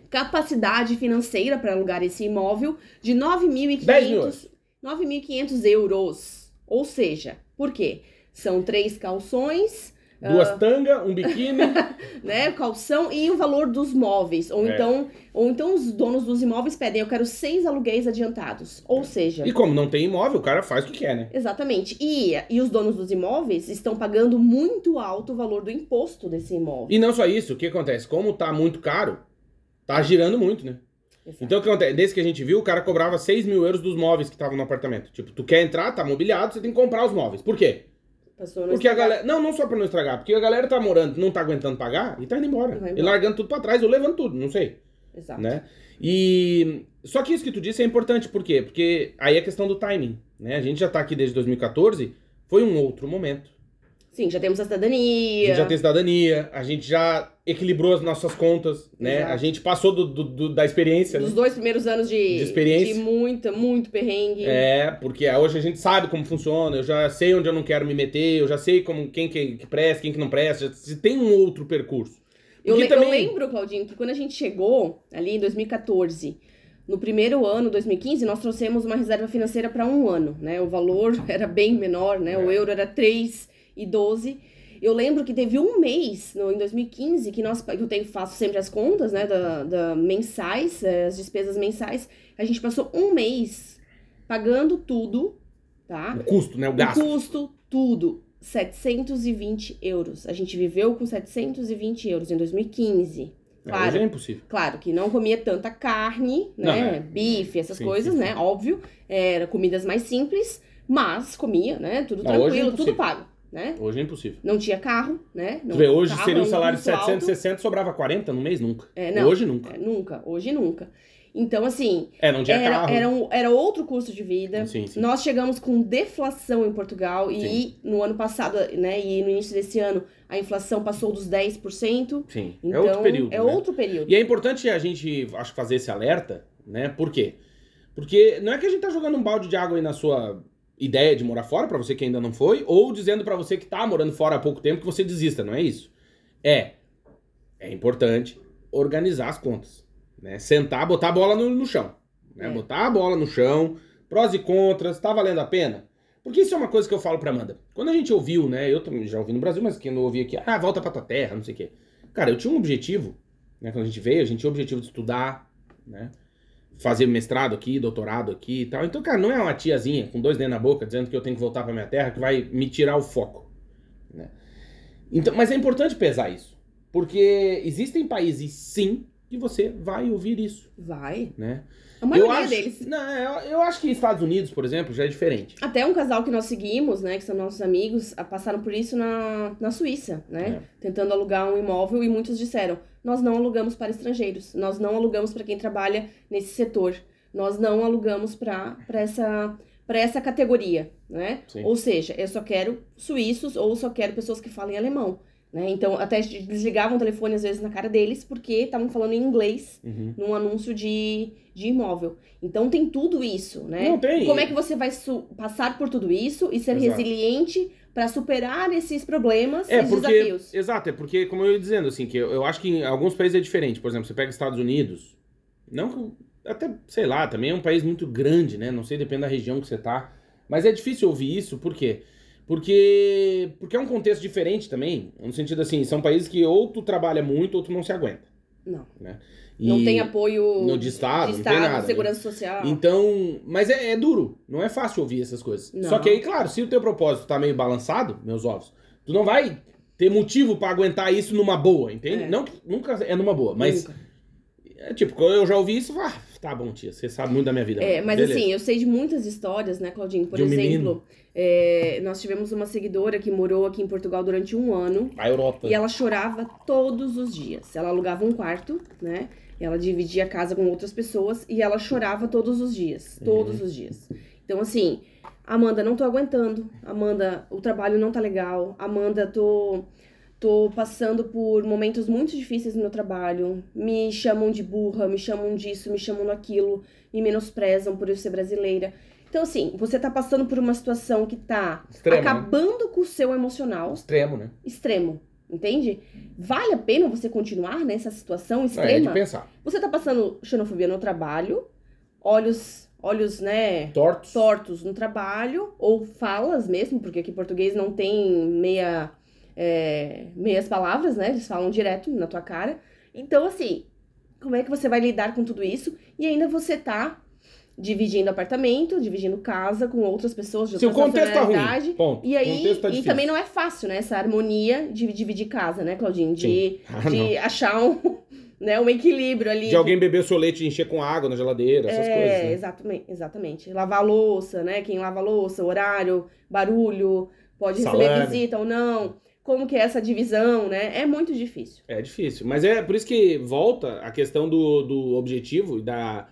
capacidade financeira para alugar esse imóvel de 10 mil 9.500 euros. 9.500 euros. Ou seja, por quê? São três calções, Duas tangas, um biquíni. né, calção e o valor dos móveis. Ou É. então, ou então os donos dos imóveis pedem, eu quero seis aluguéis adiantados. Ou seja, e como não tem imóvel, o cara faz o que quer, né? exatamente. E, e os donos dos imóveis estão pagando muito alto o valor do imposto desse imóvel. E não só isso, o que acontece? Como tá muito caro, tá girando muito, né? Exato. Então o que acontece? Desse que a gente viu, o cara cobrava 6 mil euros dos móveis que estavam no apartamento. Tipo, tu quer entrar, tá mobiliado, você tem que comprar os móveis. Por quê? Porque a Instagram. galera. Não, não só pra não estragar, porque a galera tá morando, não tá aguentando pagar e tá indo embora. Embora. E largando tudo pra trás, ou levando tudo, não sei. Exato. né? E só que isso que tu disse é importante, por quê? Porque aí é questão do timing, né? A gente já tá aqui desde 2014, foi um outro momento. Sim, já temos a A cidadania. gente já tem cidadania, a gente já equilibrou as nossas contas, né? Exato. A gente passou do, do- do- da experiência, Dos né? dois primeiros anos de, De experiência. de muita, muito perrengue. É, porque hoje a gente sabe como funciona, eu já sei onde eu não quero me meter, eu já sei como quem que, que presta, quem que não presta, se tem um outro percurso. Eu, le- eu também- lembro, Claudinho, que quando a gente chegou ali em 2014, no primeiro ano, 2015, nós trouxemos uma reserva financeira para um ano, né? O valor era bem menor, né? O É. euro era 3,12. Eu lembro que teve um mês, no, em 2015, que nós, eu tenho, faço sempre as contas, né, da, da mensais, eh, as despesas mensais, a gente passou um mês pagando tudo, tá? O custo, né? O O gasto. custo, tudo, 720 euros. A gente viveu com 720 euros em 2015. É, Claro, hoje é impossível. claro que não comia tanta carne, Não, né? é. Bife, essas Sim, coisas, sim, né? Óbvio. Era comidas mais simples, mas comia, né? Tudo Não, é tranquilo, tudo impossível. pago, né? Hoje é impossível. Não tinha carro, né? Não, vê, hoje carro seria é um salário de custo alto. 760, sobrava 40 no mês? Nunca. É, não. Hoje nunca. É, nunca, hoje nunca. Então, assim, É, não tinha era, carro. era, um- era outro custo de vida. Sim, sim. Nós chegamos com deflação em Portugal e Sim. no ano passado, né, e no início desse ano, a inflação passou dos 10%. Sim, Então, é outro período. É né? outro período. E é importante a gente, acho, fazer esse alerta, né? Por quê? Porque não é que a gente tá jogando um balde de água aí na sua ideia de morar fora, pra você que ainda não foi, ou dizendo pra você que tá morando fora há pouco tempo que você desista, não é isso. É, é importante organizar as contas, né? Sentar, botar a bola no, no chão, né? É. Botar a bola no chão, prós e contras, tá valendo a pena? Porque isso é uma coisa que eu falo pra Amanda. Quando a gente ouviu, né? Eu também já ouvi no Brasil, mas quem não ouvia aqui, ah, volta pra tua terra, não sei o quê. Cara, eu tinha um objetivo, né? Quando a gente veio, a gente tinha o objetivo de estudar, né? Fazer mestrado aqui, doutorado aqui e tal. Então, cara, não é uma tiazinha com dois dedos na boca dizendo que eu tenho que voltar pra minha terra que vai me tirar o foco, né? Então, mas é importante pesar isso. Porque existem países, sim, que você vai ouvir isso, Vai. né? A maioria eu acho, deles. Não, eu, eu acho que Estados Unidos, por exemplo, já é diferente. Até um casal que nós seguimos, né, que são nossos amigos, passaram por isso na, na Suíça, né? Tentando alugar um imóvel e muitos disseram: nós não alugamos para estrangeiros, nós não alugamos para quem trabalha nesse setor, nós não alugamos para essa para essa categoria, né? Sim. Ou seja, eu só quero suíços ou só quero pessoas que falem alemão, né? Então até desligavam o telefone às vezes na cara deles porque estavam falando em inglês Uhum. num anúncio de, de imóvel. Então tem tudo isso, né? Não, tem. Como é que você vai passar por tudo isso e ser Exato. resiliente para superar esses problemas É, e porque. desafios? Exato, é porque, como eu ia dizendo, assim, que eu, eu acho que em alguns países é diferente. Por exemplo, você pega Estados Unidos. Não que. Até, sei lá, também é um país muito grande, né? Não sei, depende da região que você tá. Mas é difícil ouvir isso, por quê? Porque. Porque é um contexto diferente também. No sentido assim, são países que ou tu trabalha muito ou tu não se aguenta. Não. E- Não tem apoio no de Estado, de não tem Estado, nada, né? segurança social. Então, mas é, é duro, não é fácil ouvir essas coisas. Não. Só que aí, claro, se o teu propósito tá meio balançado, meus ovos, tu não vai ter motivo pra aguentar isso numa boa, entende? É. Não que nunca é numa boa, mas Nunca. é tipo, quando eu já ouvi isso, ah, tá bom, tia, você sabe muito da minha vida. É, mas Beleza. assim, eu sei de muitas histórias, né, Claudinho? Por um exemplo, é, nós tivemos uma seguidora que morou aqui em Portugal durante um ano a Europa. e ela chorava todos os dias. Ela alugava um quarto, né? Ela dividia a casa com outras pessoas e ela chorava todos os dias. Todos os dias. Então, assim, Amanda, não tô aguentando. Amanda, o trabalho não tá legal. Amanda, tô. Tô passando por momentos muito difíceis no meu trabalho. Me chamam de burra, me chamam disso, me chamam daquilo, me menosprezam por eu ser brasileira. Então, assim, você tá passando por uma situação que tá Extremo, né? acabando com o seu emocional Extremo, né? extremo, entende? Vale a pena você continuar nessa situação Não, é de extrema? pensar. você tá passando xenofobia no trabalho, olhos, olhos, né, Tortos. tortos no trabalho, ou falas mesmo, porque aqui em português não tem meia, é, meias palavras, né? Eles falam direto na tua cara. Então, assim, como é que você vai lidar com tudo isso? E ainda você tá dividindo apartamento, dividindo casa com outras pessoas de o outra tá nacionalidade. ruim, ponto. E o aí, tá e também não é fácil, né? Essa harmonia de dividir casa, né, Claudinho? De. Ah, de achar um, né, um equilíbrio ali. De alguém beber seu leite e encher com água na geladeira, essas é, coisas, né? exatamente, exatamente. Lavar louça, né? Quem lava louça, horário, barulho, pode receber visita ou não. Como que é essa divisão, né? É muito difícil. É difícil. Mas é por isso que volta a questão do, do objetivo e da,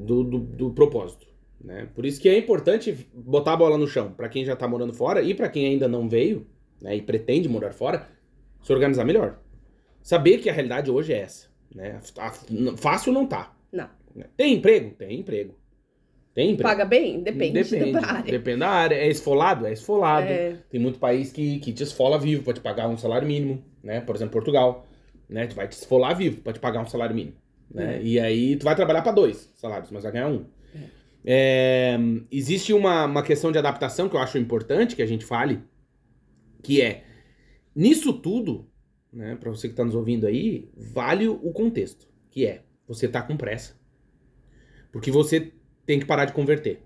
do, do, do propósito. Né? Por isso que é importante botar a bola no chão para quem já tá morando fora e para quem ainda não veio né, e pretende morar fora, se organizar melhor. Saber que a realidade hoje é essa. Né? Fácil não tá. Não. Tem emprego? Tem emprego. Tem emprego. Paga bem? Depende, Depende, da área. Depende da área. É esfolado? É esfolado. É, Tem muito país que, que te esfola vivo pra te pagar um salário mínimo, né? Por exemplo, Portugal, né? Tu vai te esfolar vivo pra te pagar um salário mínimo, né? É. E aí tu vai trabalhar pra dois salários, mas vai ganhar um. É, existe uma, uma questão de adaptação que eu acho importante que a gente fale, que é, nisso tudo, né? Pra você que tá nos ouvindo aí, vale o contexto, que é, você tá com pressa. Porque você tem que parar de converter.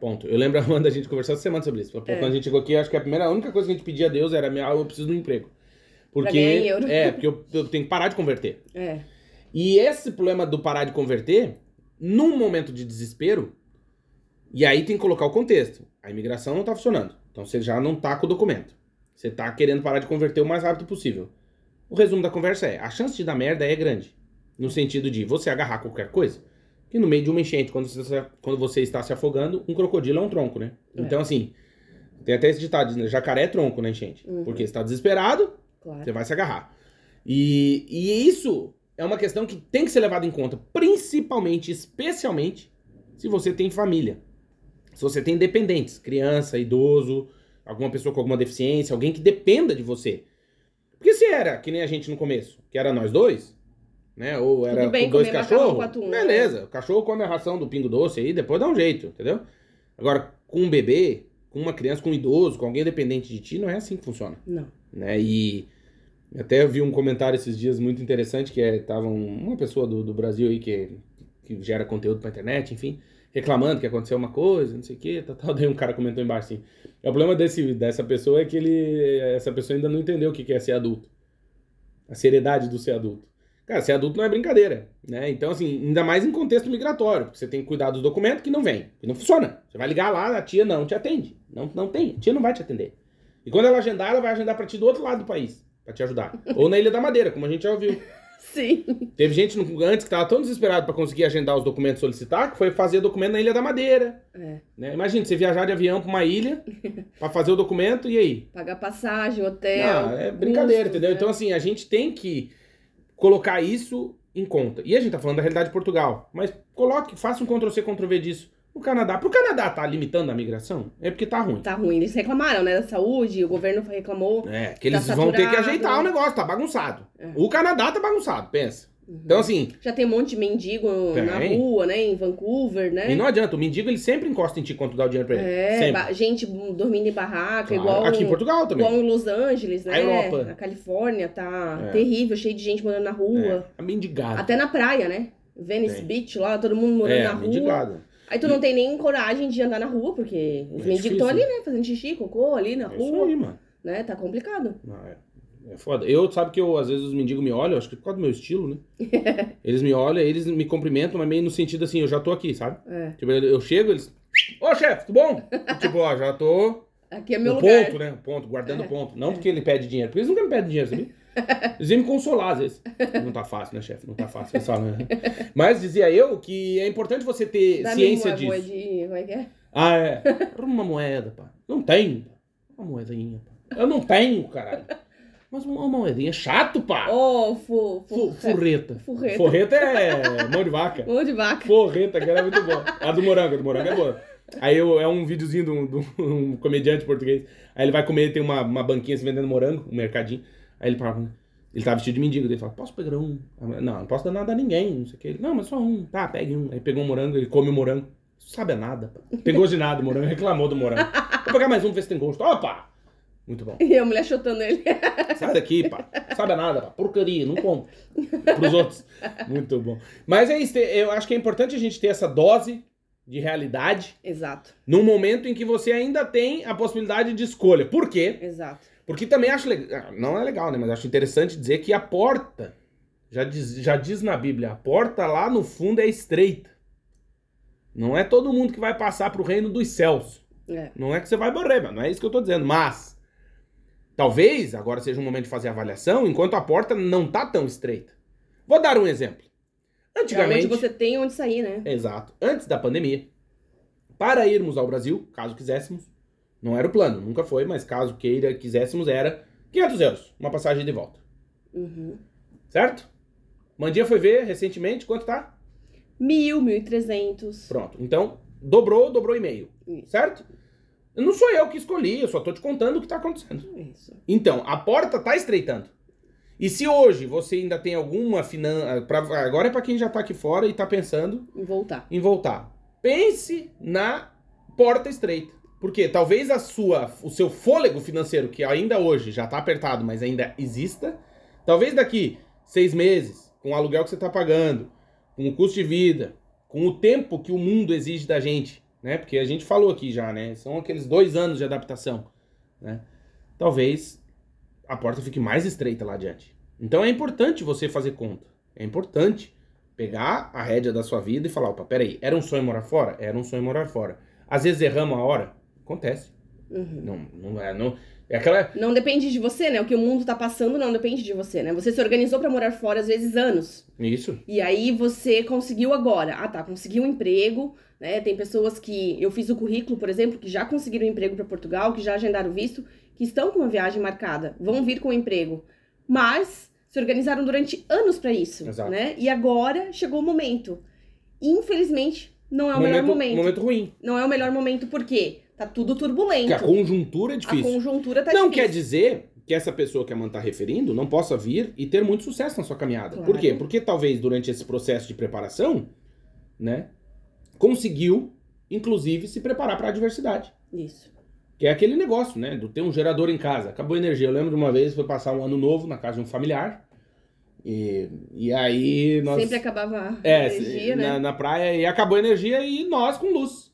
Ponto. Eu lembro quando a gente conversou essa semana sobre isso. É. Quando a gente chegou aqui, acho que a primeira, a única coisa que a gente pedia a Deus era: "Ah, eu preciso de um emprego. Porque. É, porque eu, eu tenho que parar de converter. é. E esse problema do parar de converter, num momento de desespero, e aí tem que colocar o contexto. A imigração não tá funcionando. Então você já não tá com o documento. Você tá querendo parar de converter o mais rápido possível. O resumo da conversa é: a chance de dar merda é grande. No sentido de você agarrar qualquer coisa. Que no meio de uma enchente, quando você, quando você está se afogando, um crocodilo é um tronco, né? É. Então, assim, tem até esse ditado, né? Jacaré é tronco na enchente. Uhum. Porque você tá desesperado, Claro. você vai se agarrar. E, e isso é uma questão que tem que ser levada em conta, principalmente, especialmente, se você tem família. Se você tem dependentes, criança, idoso, alguma pessoa com alguma deficiência, alguém que dependa de você. Porque se era, que nem a gente no começo, que era nós dois, né? Ou era bem com dois cachorros, com né? beleza. O cachorro come a ração do pingo doce aí, depois dá um jeito, entendeu? Agora, com um bebê, com uma criança, com um idoso, com alguém dependente de ti, não é assim que funciona Não. né? E até eu vi um comentário esses dias muito interessante que é tava um- uma pessoa do, do Brasil aí que, que gera conteúdo pra internet, enfim, reclamando que aconteceu uma coisa, não sei o que, tal, tal. Daí um cara comentou embaixo assim. O problema desse, dessa pessoa é que ele. Essa pessoa ainda não entendeu o que é ser adulto. A seriedade do ser adulto. Cara, ser adulto não é brincadeira, né? Então, assim, ainda mais em contexto migratório, porque você tem que cuidar dos documentos que não vem, que não funciona. Você vai ligar lá, a tia não te atende. Não, não tem, a tia não vai te atender. E quando ela agendar, ela vai agendar pra ti do outro lado do país, pra te ajudar. Ou na Ilha da Madeira, como a gente já ouviu. Sim. Teve gente antes que tava tão desesperado pra conseguir agendar os documentos solicitar, que foi fazer documento na Ilha da Madeira. É. Né? Imagina, você viajar de avião pra uma ilha pra fazer o documento e aí? Pagar passagem, hotel. Não, é brincadeira, entendeu? né? Então, assim, a gente tem que colocar isso em conta. E a gente tá falando da realidade de Portugal. Mas coloque, faça um Ctrl-C, Ctrl-V disso Canadá. Pro Canadá tá limitando a migração? É porque tá ruim. Tá ruim. Eles reclamaram, né? Da saúde, o governo reclamou. É, que eles Tá vão ter que ajeitar o negócio, tá bagunçado. É. O Canadá tá bagunçado, pensa. Então, assim, Já tem um monte de mendigo na Tem. rua, né? Em Vancouver, né? e não adianta, o mendigo ele sempre encosta em ti quando tu dá o dinheiro pra ele. É, gente dormindo em barraca, Claro. igual, Aqui em Portugal também. igual em Los Angeles, né? A Europa. Na Califórnia tá É. terrível, cheio de gente morando na rua. É, a mendigada. Até na praia, né? Venice Tem. Beach lá, todo mundo morando é, na a rua. mendigada. Aí tu não tem nem coragem de andar na rua, porque os É mendigos estão ali, né? Fazendo xixi, cocô ali na É isso rua, aí, mano. né? Tá complicado. Não, é, é foda. Eu, sabe que eu, às vezes, os mendigos me olham, acho que por causa do meu estilo, né? eles me olham, eles me cumprimentam, mas meio no sentido assim, eu já tô aqui, sabe? É. Tipo, eu, chego, eles. Ô, chefe, tudo bom? E, tipo, ó, já tô. Aqui é meu o lugar. ponto, né? O ponto, guardando É. ponto. Não porque ele pede dinheiro, porque eles nunca me pedem dinheiro, sabia? Vêm me consolar às vezes. Não tá fácil, né, chefe? Não tá fácil. Falam, né? Mas dizia eu que é importante você ter Dá-me ciência uma disso. moedinha, como é que é? Ah, é. Arruma uma moeda, pá. Não tem. Uma moedinha, pá. Eu não tenho, caralho. Mas uma moedinha é chato, pá. Ô, fu, Fu- fu, Furreta. Furreta. Forreta é mão de vaca. Mão de vaca. Forreta, que era muito bom. A do morango, a do morango é boa. Aí eu- é um videozinho de um, de um comediante português. Aí ele vai comer, tem uma, uma banquinha se vendendo morango, um mercadinho. Aí ele fala, ele tá vestido de mendigo. Ele fala, posso pegar um? Não, não posso dar nada a ninguém, não sei o que. Ele, não, mas só um. Tá, pegue um. Aí pegou um morango, ele come o morango. Sabe a nada. Pegou de nada o morango, reclamou do morango. Vou pegar mais um, ver se tem gosto. Opa! Muito bom. E a mulher chutando ele. Sai daqui, pá. Sabe a nada, pá. Porcaria, não compra. Pros outros. Muito bom. Mas é isso, eu acho que é importante a gente ter essa dose de realidade Exato, num momento em que você ainda tem a possibilidade de escolha. Por quê? exato. Porque também acho legal. Não é legal, né? Mas acho interessante dizer que a porta, já diz, já diz na Bíblia, a porta lá no fundo é estreita. Não é todo mundo que vai passar pro reino dos céus. É. Não é que você vai morrer. Não é isso que eu tô dizendo. Mas, talvez agora seja um momento de fazer avaliação enquanto a porta não tá tão estreita. Vou dar um exemplo. Antigamente. você tem onde sair, né? Exato. Antes da pandemia, para irmos ao Brasil, caso quiséssemos, não era o plano, nunca foi, mas caso queira, quiséssemos, era 500 euros, uma passagem de volta. Uhum. Certo? Mandinha foi ver recentemente, quanto tá? Mil, mil e trezentos. Pronto. Então, dobrou, dobrou e meio. Isso. Certo? Não sou eu que escolhi, eu só tô te contando o que tá acontecendo. Isso. Então, a porta tá estreitando. E se hoje você ainda tem alguma finança. Agora é pra quem já tá aqui fora e tá pensando E voltar. em voltar. Pense na porta estreita. Porque talvez a sua, o seu fôlego financeiro, que ainda hoje já está apertado, mas ainda exista, talvez daqui seis meses, com o aluguel que você está pagando, com o custo de vida, com o tempo que o mundo exige da gente, né? Porque a gente falou aqui já, né? São aqueles dois anos de adaptação, né? Talvez a porta fique mais estreita lá adiante. Então é importante você fazer conta. É importante pegar a rédea da sua vida e falar, opa, peraí, era um sonho morar fora? Era um sonho morar fora. Às vezes erramos a hora? Acontece. Uhum. Não, não é, não... É aquela... Não depende de você, né? O que o mundo tá passando não depende de você, né? Você se organizou pra morar fora às vezes anos. Isso. E aí você conseguiu agora. Ah, tá, conseguiu um emprego, né? Tem pessoas que eu fiz o currículo, por exemplo, que já conseguiram emprego pra Portugal, que já agendaram visto, que estão com uma viagem marcada, vão vir com o emprego. Mas se organizaram durante anos pra isso, Exato. né? E agora chegou o momento. Infelizmente, não é o melhor momento. Momento ruim. Não é o melhor momento porque tá tudo Porque turbulento. a conjuntura é A difícil. conjuntura tá não difícil. quer dizer que essa pessoa que a Amanda tá referindo não possa vir e ter muito sucesso na sua caminhada. Claro. Por quê? Porque talvez durante esse processo de preparação, né, conseguiu, inclusive, se preparar para a adversidade. Isso. Que é aquele negócio, né? Do ter um gerador em casa. Acabou a energia. Eu lembro de uma vez, foi passar um ano novo na casa de um familiar. E, e aí nós. Sempre acabava a É, energia, na, né? na praia e acabou a energia e nós com luz.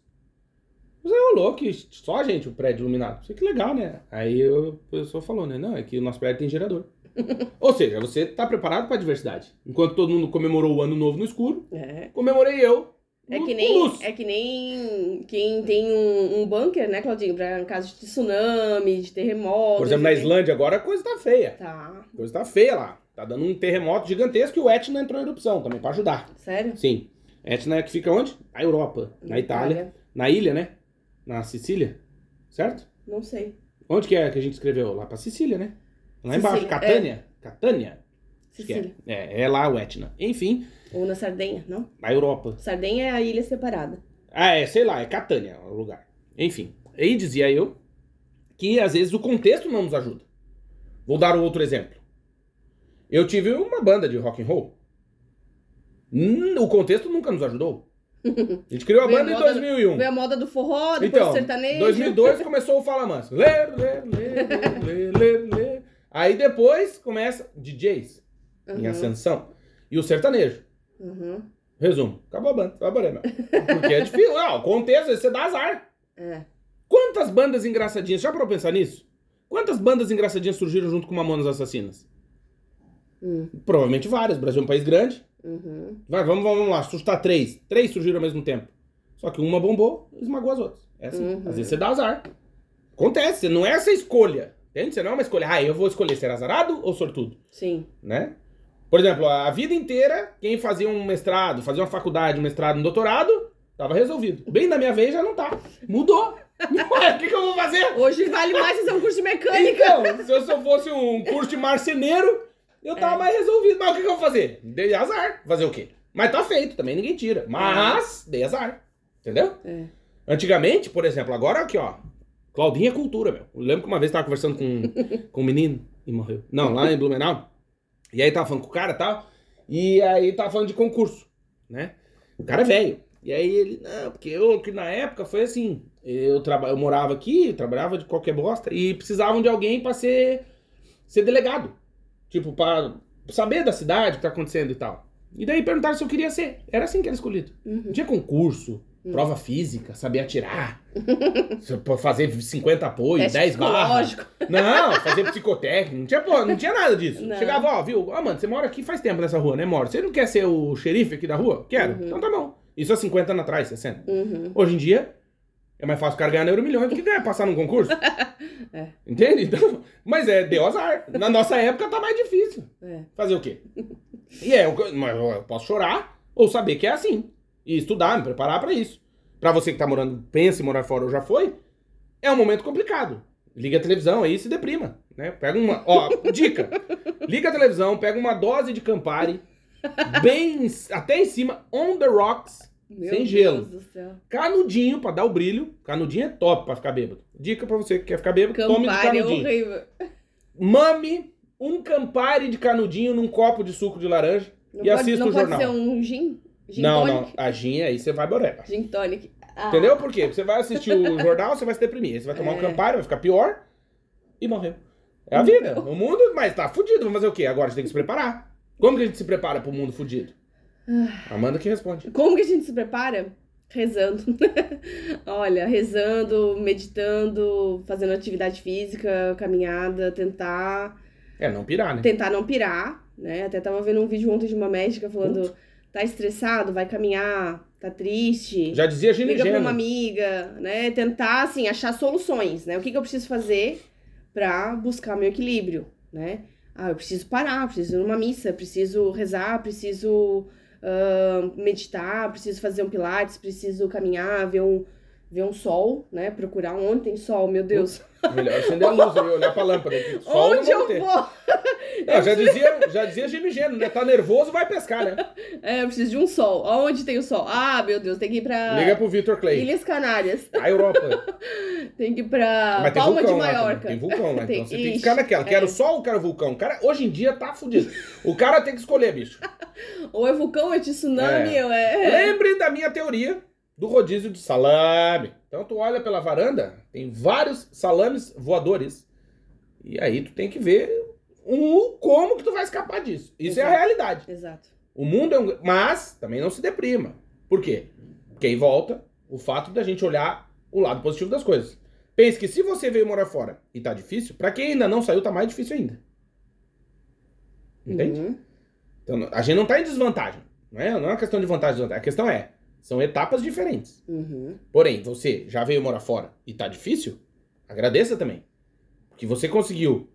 Mas aí rolou que só a gente, o prédio iluminado. Isso que legal, né? Aí o pessoal falou, né? Não, é que o nosso prédio tem gerador. Ou seja, você tá preparado pra diversidade. Enquanto todo mundo comemorou o ano novo no escuro, É. comemorei eu É no- que, nem, é que nem quem tem um, um bunker, né, Claudinho? Pra caso de tsunami, de terremoto. Por exemplo, na. Islândia agora a coisa tá feia. Tá. A coisa tá feia lá. Tá dando um terremoto gigantesco e o Etna entrou em erupção também pra ajudar. Sério? Sim. Etna é que fica onde? Na Europa, na Itália, na ilha, né? Na Sicília, certo? Não sei. Onde que é que a gente escreveu? Lá pra Sicília, né? Lá embaixo, Sicília, Catânia. Catânia? Acho que Sicília. É. é, é lá o Etna. Enfim, Ou na Sardenha, não? na Europa. Sardenha é a ilha separada. Ah, é, sei lá, é Catânia o lugar. Enfim, aí dizia eu que às vezes o contexto não nos ajuda. Vou dar outro exemplo. Eu tive uma banda de rock and roll. Hum, o contexto nunca nos ajudou. A gente criou a Veio a banda em moda- 2001. Veio a moda do forró, depois Então, do sertanejo. 2002 começou o Fala Manso. Lê, lê, lê, lê, lê, lê. Aí depois começa DJs em Uhum, ascensão e o sertanejo. uhum. Resumo, acabou a banda, embora, meu. Porque é difícil, não, contexto, você dá azar. É. Quantas bandas engraçadinhas, já parou pensar nisso? Quantas bandas engraçadinhas surgiram junto com Mamonas Assassinas? Hum, Provavelmente várias, o Brasil é um país grande. Uhum. Vai, vamos, vamos lá, assustar três. Três surgiram ao mesmo tempo. Só que uma bombou e esmagou as outras. É assim, Uhum. às vezes você dá azar. Acontece, não é essa escolha. Entende? Você não é uma escolha, ah, eu vou escolher ser azarado ou sortudo, Sim. né? Por exemplo, a vida inteira, quem fazia um mestrado, fazia uma faculdade, um mestrado, um doutorado, tava resolvido. Bem na minha vez já não tá. Mudou. Ué, O que, que eu vou fazer? Hoje vale mais fazer um curso de mecânica. Então, se eu só fosse um curso de marceneiro, eu tava É. mais resolvido. Mas o que, que eu vou fazer? Dei azar. Fazer o quê? Mas tá feito, também ninguém tira. Mas, dei azar. Entendeu? É. Antigamente, por exemplo, agora aqui, ó. Claudinha é cultura, meu. Eu lembro que uma vez tava conversando com, com um menino e morreu. Não, lá em Blumenau. E aí tava falando com o cara e tal. E aí tava falando de concurso, né? O cara é velho. E aí ele, não, porque eu, que na época foi assim. Eu, traba, eu morava aqui, eu trabalhava de qualquer bosta. E precisavam de alguém pra ser, ser delegado. Tipo, pra saber da cidade, o que tá acontecendo e tal. E daí perguntaram se eu queria ser. Era assim que era escolhido. Uhum. Não tinha concurso, prova física, saber atirar, fazer 50 apoio, Teste 10 barras. Não, fazer psicotécnico, não tinha, pô, não tinha nada disso. Não. Chegava, ó, viu? Ó, mano, você mora aqui faz tempo nessa rua, né, mora? Você não quer ser o xerife aqui da rua? Quero. Uhum. Então tá bom. Isso há 50 anos atrás, 60. Uhum. Hoje em dia, é mais fácil o cara ganhar no euro milhões do que ganhar passar num concurso. É. Entende? Então, mas é, deu azar. Na nossa época tá mais difícil. É. Fazer o quê? E é, eu, mas eu posso chorar ou saber que é assim. E estudar, me preparar pra isso. Pra você que tá morando, pensa em morar fora ou já foi, é um momento complicado. Liga a televisão aí e se deprima, né? Pega uma, ó, dica. Liga a televisão, pega uma dose de Campari, bem até em cima, on the rocks, Meu Sem Deus gelo. do céu. canudinho pra dar o brilho. Canudinho é top pra ficar bêbado. Dica pra você que quer ficar bêbado, tome de Campari é canudinho. horrível. Mame um Campari de canudinho num copo de suco de laranja Não e pode, assista não o pode jornal. ser um gin? Gin não, tonic? não. A gin aí você vai boreba. Gin tonic. Ah, Entendeu por quê? Você vai assistir o jornal, você vai se deprimir. Aí você vai tomar um É. Campari, vai ficar pior e morreu. É a vida. O mundo, mas tá fudido. Vamos fazer o quê? Agora a gente tem que se preparar. Como que a gente se prepara pro mundo fudido? Ah. Amanda que responde. Como que a gente se prepara? Rezando. Olha, rezando, meditando, fazendo atividade física, caminhada, tentar É, não pirar, né? tentar não pirar, né? Até tava vendo um vídeo ontem de uma médica falando, tá estressado, vai caminhar, tá triste, Já dizia Gini liga pra uma amiga, né? Tentar, assim, achar soluções, né? O que, que eu preciso fazer pra buscar meu equilíbrio, né? Ah, eu preciso parar, preciso ir numa missa, preciso rezar, preciso meditar, preciso fazer um pilates, preciso caminhar, ver um, ver um sol, né? Procurar onde tem sol, meu Deus. Melhor acender a luz e olhar pra lâmpada. Sol onde eu ter. vou? Não, já dizia, já dizia Geno, né? Tá nervoso, vai pescar, né? É, eu preciso de um sol. Aonde tem o sol? Ah, meu Deus, tem que ir pra Liga pro Vitor Clay. Ilhas Canárias. A Europa. Tem que ir pra Mas Palma de. Maiorca. Tem vulcão lá. Tem- Então você tem que Ixi, ficar naquela. Quero é. sol ou quero vulcão? O cara, hoje em dia, tá fudido. O cara tem que escolher, bicho. Ou é vulcão, ou é tsunami, É. ou é... Lembre da minha teoria do rodízio de salame. Então tu olha pela varanda, tem vários salames voadores. E aí tu tem que ver um como que tu vai escapar disso. Isso é a Exato. realidade. Exato. O mundo é um. Mas também não se deprima. Por quê? Porque aí volta o fato da gente olhar o lado positivo das coisas. Pense que se você veio morar fora e tá difícil, pra quem ainda não saiu, tá mais difícil ainda. Entende? Uhum. Então a gente não tá em desvantagem. Não é, não é uma questão de vantagem e desvantagem. A questão é, são etapas diferentes. Uhum. Porém, você já veio morar fora e tá difícil, agradeça também. Que você conseguiu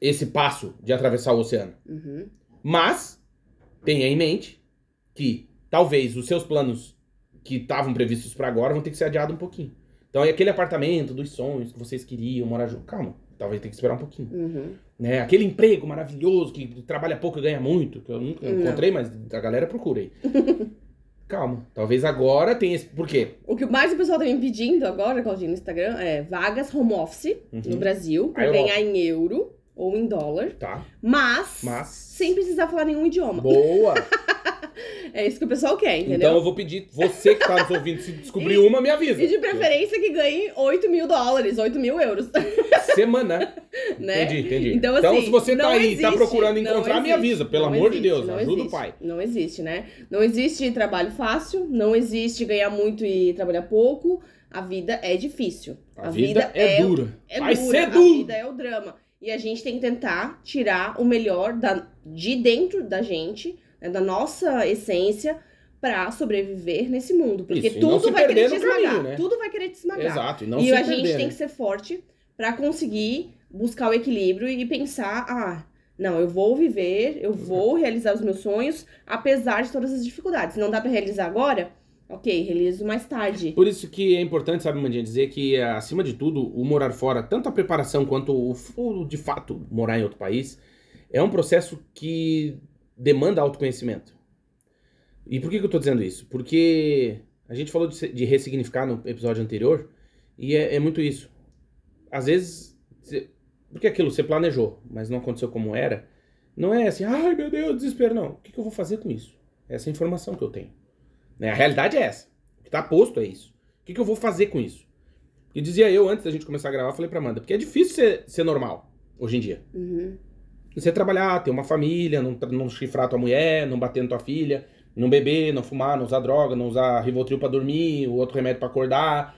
esse passo de atravessar o oceano. Uhum. Mas tenha em mente que talvez os seus planos que estavam previstos para agora vão ter que ser adiados um pouquinho. Então, e aquele apartamento dos sonhos que vocês queriam morar junto, calma, talvez tenha que esperar um pouquinho. Uhum. Né? Aquele emprego maravilhoso que trabalha pouco e ganha muito, que eu nunca Não. encontrei, mas a galera procura aí. calma, talvez agora tenha esse. Por quê? O que mais o pessoal tá me pedindo agora, Claudinho, no Instagram, é vagas home office Uhum. no Brasil, pra ganhar em euro ou em dólar, Tá. mas, Mas. sem precisar falar nenhum idioma. Boa! É isso que o pessoal quer, entendeu? então eu vou pedir, você que tá nos ouvindo, se descobrir uma, me avisa. E de preferência que ganhe 8 mil dólares, 8 mil euros, Semana. né? Entendi, entendi. Então, assim, se você tá aí e tá existe, procurando não encontrar, me avisa, pelo não amor de existe, Deus, não ajuda o existe. pai. Não existe, né? Não existe trabalho fácil, não existe ganhar muito e trabalhar pouco. A vida é difícil. A, vida, é, dura. é Vai dura, ser A duro. vida é o drama. E a gente tem que tentar tirar o melhor da, de dentro da gente, né, da nossa essência, pra sobreviver nesse mundo. Porque Isso, tudo vai querer te esmagar. caminho, né? Tudo vai querer te esmagar. Exato, e não e a perder, gente tem né? que ser forte pra conseguir buscar o equilíbrio e pensar, ah, não, eu vou viver, eu vou realizar os meus sonhos, apesar de todas as dificuldades. Se não dá pra realizar agora, ok, realizo mais tarde. Por isso que é importante, sabe, Mandinha, dizer que, acima de tudo, o morar fora, tanto a preparação quanto o, o, de fato, morar em outro país, é um processo que demanda autoconhecimento. E por que, que eu tô dizendo isso? Porque a gente falou de, de ressignificar no episódio anterior, e é, é muito isso. Às vezes, cê- porque aquilo você planejou, mas não aconteceu como era, não é assim, ai meu Deus, desespero, não. O que, que eu vou fazer com isso? Essa é informação que eu tenho. Né? A realidade é essa. O que tá posto é isso. O que, que eu vou fazer com isso? E dizia eu, antes da gente começar a gravar, falei pra Amanda, porque é difícil ser, ser normal, hoje em dia. Uhum. Você trabalhar, ter uma família, não, não chifrar tua mulher, não bater na tua filha, não beber, não fumar, não usar droga, não usar Rivotril pra dormir, o outro remédio pra acordar.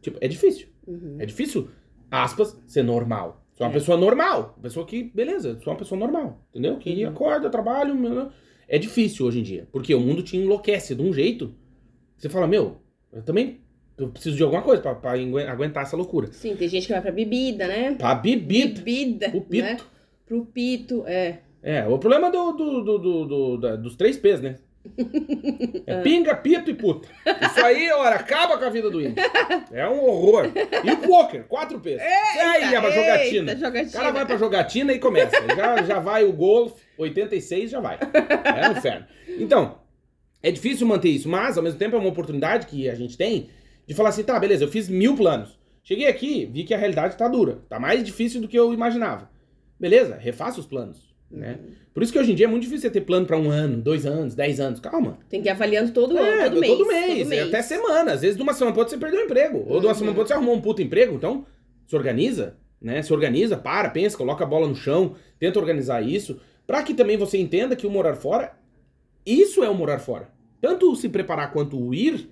Tipo, é difícil. Uhum. É difícil, aspas, ser normal. Sou uma É. pessoa normal. Pessoa que, beleza, sou uma pessoa normal. Entendeu? Que Uhum. acorda, trabalha. meu- É difícil hoje em dia. Porque o mundo te enlouquece de um jeito. Você fala, meu, eu também eu preciso de alguma coisa pra, pra aguentar essa loucura. Sim, tem gente que vai pra bebida, né? Pra bebida. Bebida, O pito. né? Pro pito, é. É, o problema do, do, do, do- do- da- dos três P's, né? É pinga, pito e puta. Isso aí, olha, acaba com a vida do índio. É um horror. E o poker, quatro P's. aí, a jogatina. Jogatina. O cara vai pra jogatina e começa. Já, já vai o golfe, 86 já vai. É um inferno. Então, é difícil manter isso, mas ao mesmo tempo é uma oportunidade que a gente tem de falar assim, tá, beleza, eu fiz mil planos. Cheguei aqui, vi que a realidade tá dura. Tá mais difícil do que eu imaginava. Beleza, refaça os planos. Né? Por isso que hoje em dia é muito difícil você ter plano pra um ano, dois anos, dez anos. Calma. Tem que ir avaliando todo É, ano, todo mês. todo mês, é até semana. Às vezes de uma semana pra outra você perdeu o emprego. Ou de uma Uhum. semana pra outra você arrumou um puto emprego. Então, se organiza, né? Se organiza, para, pensa, coloca a bola no chão, tenta organizar isso. Pra que também você entenda que o morar fora, isso é o morar fora. Tanto se preparar quanto o ir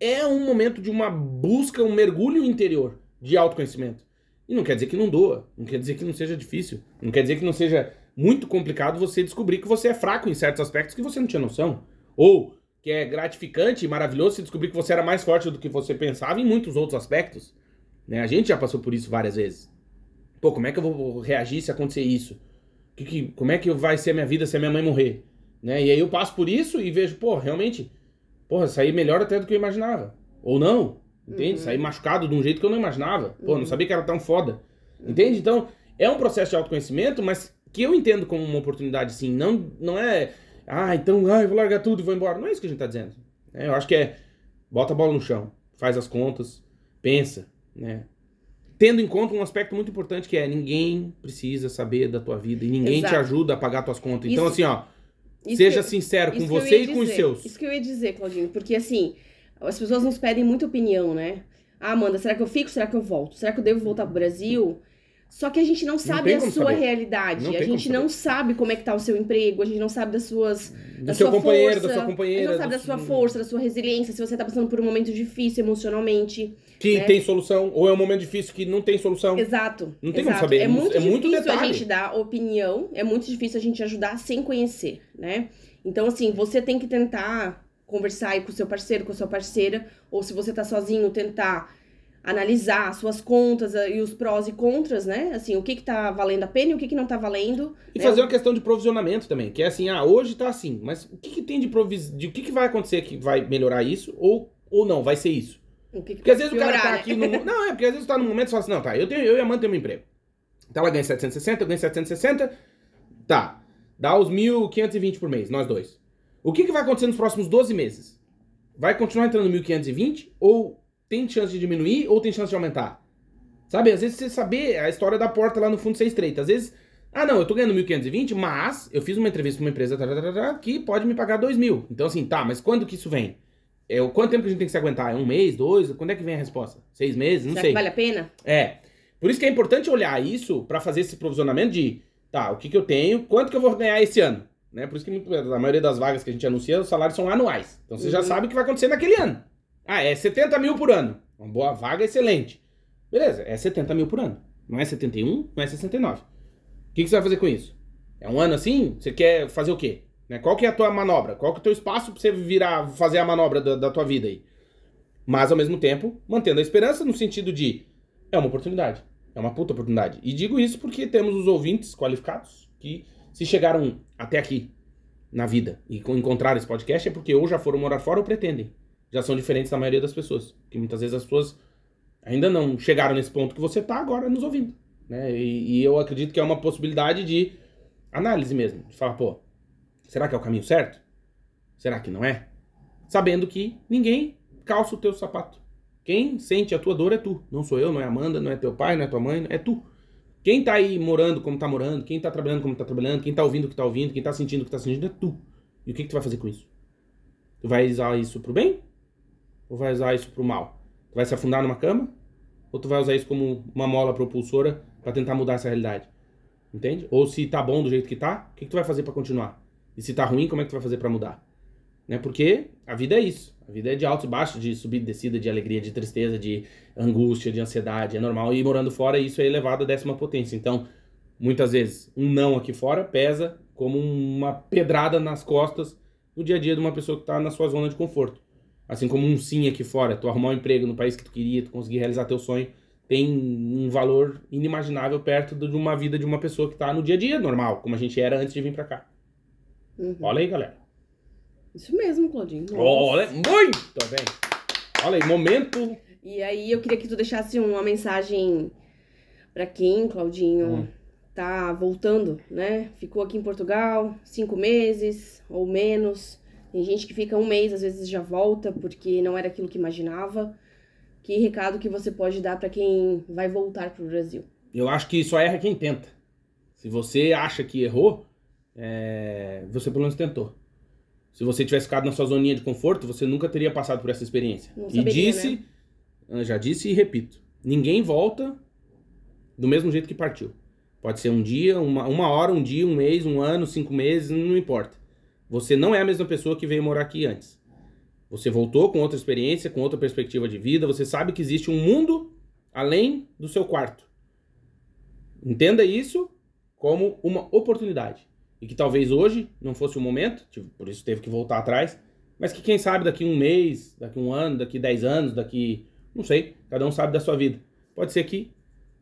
é um momento de uma busca, um mergulho interior de autoconhecimento. E não quer dizer que não doa, não quer dizer que não seja difícil, não quer dizer que não seja muito complicado você descobrir que você é fraco em certos aspectos que você não tinha noção. Ou que é gratificante e maravilhoso se descobrir que você era mais forte do que você pensava em muitos outros aspectos. Né? A gente já passou por isso várias vezes. Pô, como é que eu vou reagir se acontecer isso? Que, que, como é que vai ser a minha vida se a minha mãe morrer? Né? E aí eu passo por isso e vejo, pô, realmente, porra, saí melhor até do que eu imaginava. Ou não, entende? Uhum. Saí machucado de um jeito que eu não imaginava. Pô, Uhum. não sabia que era tão foda. Entende? Então, é um processo de autoconhecimento, mas que eu entendo como uma oportunidade, sim. Não, não é, ah, então, ah, eu vou largar tudo e vou embora. Não é isso que a gente tá dizendo. É, eu acho que é, bota a bola no chão, faz as contas, pensa, né? Tendo em conta um aspecto muito importante que é ninguém precisa saber da tua vida e ninguém te Exato. ajuda a pagar tuas contas. Então, Isso- assim, ó, seja que- sincero com eu você e com os dizer. seus. Isso que eu ia dizer, Claudinho, porque assim, as pessoas nos pedem muita opinião, né? Ah, Amanda, será que eu fico? Será que eu volto? Será que eu devo voltar pro Brasil? Só que a gente não sabe tem a como sua saber. realidade. Não a como gente não sabe como é que tá o seu emprego, a gente não sabe das suas Do da seu sua companheiro, força, da sua a companheira. gente não sabe do- da sua força, da sua resiliência, se você tá passando por um momento difícil emocionalmente. Que né? tem solução, ou é um momento difícil que não tem solução. Exato. Não tem como exato. saber, É mu- muito é muito difícil a detalhe. gente dar opinião, é muito difícil a gente ajudar sem conhecer, né? Então, assim, você tem que tentar conversar aí com o seu parceiro, com a sua parceira, ou se você tá sozinho, tentar analisar as suas contas eh, e os prós e contras, né? Assim, o que que tá valendo a pena e o que que não tá valendo. E né? fazer uma questão de provisionamento também, que é assim, ah, hoje tá assim, mas o que, que tem de provis... de o que, que vai acontecer que vai melhorar isso, ou, ou não, vai ser isso? O que que Porque às vezes o cara piorar, tá né? aqui no. Não, é porque às vezes tá num momento e fala assim, não, tá, eu, tenho, eu e a Amanda temos um emprego. Então ela ganha 760, eu ganho 760. Tá. Dá os 1.520 por mês, nós dois. O que, que vai acontecer nos próximos 12 meses? Vai continuar entrando 1.520? Ou tem chance de diminuir ou tem chance de aumentar? Sabe, às vezes você saber a história da porta lá no fundo ser estreita. Às vezes, ah não, eu tô ganhando 1.520, mas eu fiz uma entrevista com uma empresa que pode me pagar 2.000. Então assim, tá, mas quando que isso vem? É, o quanto tempo que a gente tem que se aguentar? É um mês, dois? Quando é que vem a resposta? Seis meses? Não Será sei. que vale a pena? É. Por isso que é importante olhar isso pra fazer esse provisionamento de, tá, o que que eu tenho, quanto que eu vou ganhar esse ano, né? Por isso que a maioria das vagas que a gente anuncia, os salários são anuais. Então você já Uhum. sabe o que vai acontecer naquele ano. Ah, é 70 mil por ano. Uma boa vaga, excelente. Beleza, é 70 mil por ano. Não é 71, não é 69. O que, que você vai fazer com isso? É um ano assim? Você quer fazer o quê? Né? Qual que é a tua manobra? Qual que é o teu espaço pra você virar, fazer a manobra da, da tua vida aí? Mas, ao mesmo tempo, mantendo a esperança no sentido de é uma oportunidade. É uma puta oportunidade. E digo isso porque temos os ouvintes qualificados que, se chegaram até aqui na vida e co- encontraram esse podcast, é porque ou já foram morar fora ou pretendem. Já são diferentes da maioria das pessoas. Que muitas vezes as pessoas ainda não chegaram nesse ponto que você tá agora nos ouvindo. Né? E, e eu acredito que é uma possibilidade de análise mesmo. De falar, pô, será que é o caminho certo? Será que não é? Sabendo que ninguém calça o teu sapato. Quem sente a tua dor é tu. Não sou eu, não é Amanda, não é teu pai, não é tua mãe, é tu. Quem tá aí morando como tá morando, quem tá trabalhando como tá trabalhando, quem tá ouvindo o que tá ouvindo, quem tá sentindo o que tá sentindo é tu. E o que, que tu vai fazer com isso? Tu vai usar isso pro bem? Ou vai usar isso pro mal? Tu vai se afundar numa cama? Ou tu vai usar isso como uma mola propulsora pra tentar mudar essa realidade? Entende? Ou se tá bom do jeito que tá, o que, que tu vai fazer pra continuar? E se tá ruim, como é que tu vai fazer pra mudar? Né? Porque a vida é isso. A vida é de alto e baixo, de subida e descida, de alegria, de tristeza, de angústia, de ansiedade. É normal. E morando fora, isso é elevado à décima potência. Então, muitas vezes, um não aqui fora pesa como uma pedrada nas costas no dia a dia de uma pessoa que está na sua zona de conforto. Assim como um sim aqui fora, tu arrumar um emprego no país que tu queria, tu conseguir realizar teu sonho, tem um valor inimaginável perto de uma vida de uma pessoa que está no dia a dia normal, como a gente era antes de vir para cá. Uhum. Olha aí, galera. Isso mesmo, Claudinho. Nossa. Olha, muito bem. Olha aí, momento. E aí eu queria que tu deixasse uma mensagem pra quem, Claudinho, Hum. tá voltando, né? Ficou aqui em Portugal cinco meses ou menos. Tem gente que fica um mês, às vezes já volta porque não era aquilo que imaginava. Que recado que você pode dar pra quem vai voltar pro Brasil? Eu acho que só erra quem tenta. Se você acha que errou, é, você pelo menos tentou. Se você tivesse ficado na sua zoninha de conforto, você nunca teria passado por essa experiência. Não e saberia, disse, eu já disse e repito, ninguém volta do mesmo jeito que partiu. Pode ser um dia, uma, uma hora, um dia, um mês, um ano, cinco meses, não importa. Você não é a mesma pessoa que veio morar aqui antes. Você voltou com outra experiência, com outra perspectiva de vida, você sabe que existe um mundo além do seu quarto. Entenda isso como uma oportunidade. E que talvez hoje não fosse o momento, tipo, por isso teve que voltar atrás, mas que quem sabe daqui um mês, daqui um ano, daqui dez anos, daqui. não sei, cada um sabe da sua vida. Pode ser que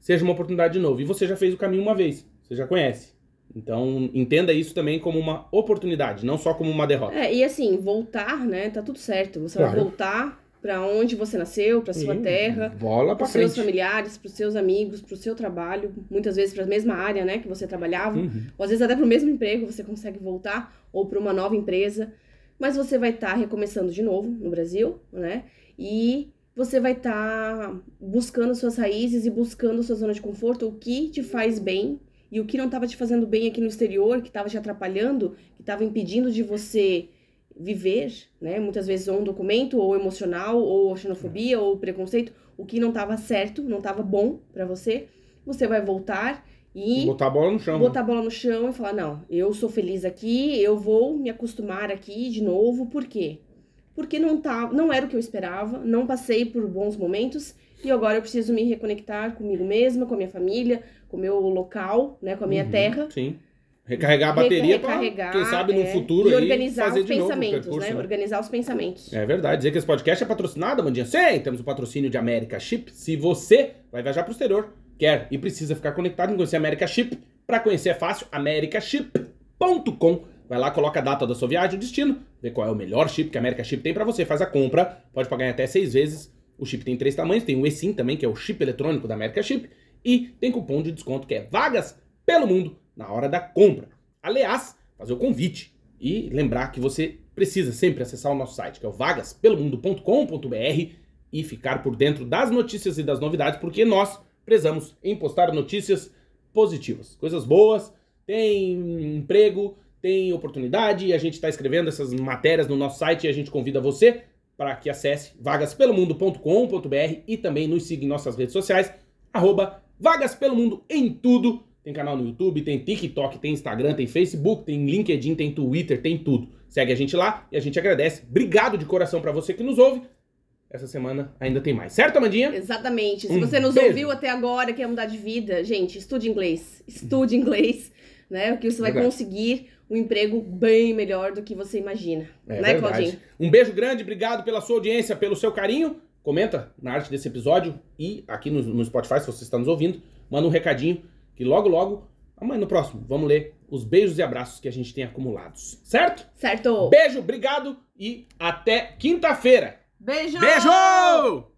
seja uma oportunidade de novo. E você já fez o caminho uma vez, você já conhece. Então entenda isso também como uma oportunidade, não só como uma derrota. É, e assim, voltar, né? Tá tudo certo. Você vai Claro. voltar pra onde você nasceu, pra sua Sim, terra. Para seus frente. familiares, para os seus amigos, para o seu trabalho, muitas vezes para a mesma área, né, que você trabalhava, Uhum. ou às vezes até para o mesmo emprego você consegue voltar ou para uma nova empresa, mas você vai estar recomeçando de novo no Brasil, né? E você vai estar buscando suas raízes e buscando sua zona de conforto, o que te faz bem e o que não estava te fazendo bem aqui no exterior, que estava te atrapalhando, que estava impedindo de você viver, né? Muitas vezes ou um documento, ou emocional, ou xenofobia, ou preconceito, o que não estava certo, não estava bom para você. você vai voltar e Botar a bola no chão. botar a bola no chão e falar: não, eu sou feliz aqui, eu vou me acostumar aqui de novo. Por quê? Porque não, tá, não era o que eu esperava, não passei por bons momentos e agora eu preciso me reconectar comigo mesma, com a minha família, com o meu local, né, com a minha Uhum, terra. Sim. Recarregar a bateria recarregar, quem sabe, no é, futuro e organizar os de novo o pensamentos, percurso, né? né? Organizar os pensamentos. É verdade. Dizer que esse podcast é patrocinado, Mandinha. Sim, temos o patrocínio de América Chip. Se você vai viajar pro exterior, quer e precisa ficar conectado em conhecer a América Chip, pra conhecer é fácil, americaship.com. Vai lá, coloca a data da sua viagem, o destino, vê qual é o melhor chip que a América Chip tem pra você, faz a compra, pode pagar em até seis vezes. O chip tem três tamanhos, tem o eSIM também, que é o chip eletrônico da América Chip, e tem cupom de desconto que é vagas pelo mundo na hora da compra. Aliás, fazer o convite e lembrar que você precisa sempre acessar o nosso site, que é o vagaspelomundo.com.br e ficar por dentro das notícias e das novidades, porque nós prezamos em postar notícias positivas, coisas boas, tem emprego, tem oportunidade, e a gente está escrevendo essas matérias no nosso site e a gente convida você para que acesse vagaspelomundo.com.br e também nos siga em nossas redes sociais, arroba Mundo em tudo. Tem canal no YouTube, tem TikTok, tem Instagram, tem Facebook, tem LinkedIn, tem Twitter, tem tudo. Segue a gente lá e a gente agradece. Obrigado de coração para você que nos ouve. Essa semana ainda tem mais, certo, Amandinha? Exatamente. Se Um você nos beijo. ouviu até agora, quer mudar de vida, gente, estude inglês. Estude inglês, né? Que você vai Verdade. conseguir um emprego bem melhor do que você imagina. É né, verdade. Claudinho? Um beijo grande, obrigado pela sua audiência, pelo seu carinho. Comenta na arte desse episódio e aqui no, no Spotify, se você está nos ouvindo, manda um recadinho que logo, logo, amanhã no próximo, vamos ler os beijos e abraços que a gente tem acumulados, certo? Certo? Beijo, obrigado e até quinta-feira. Beijo! Beijo!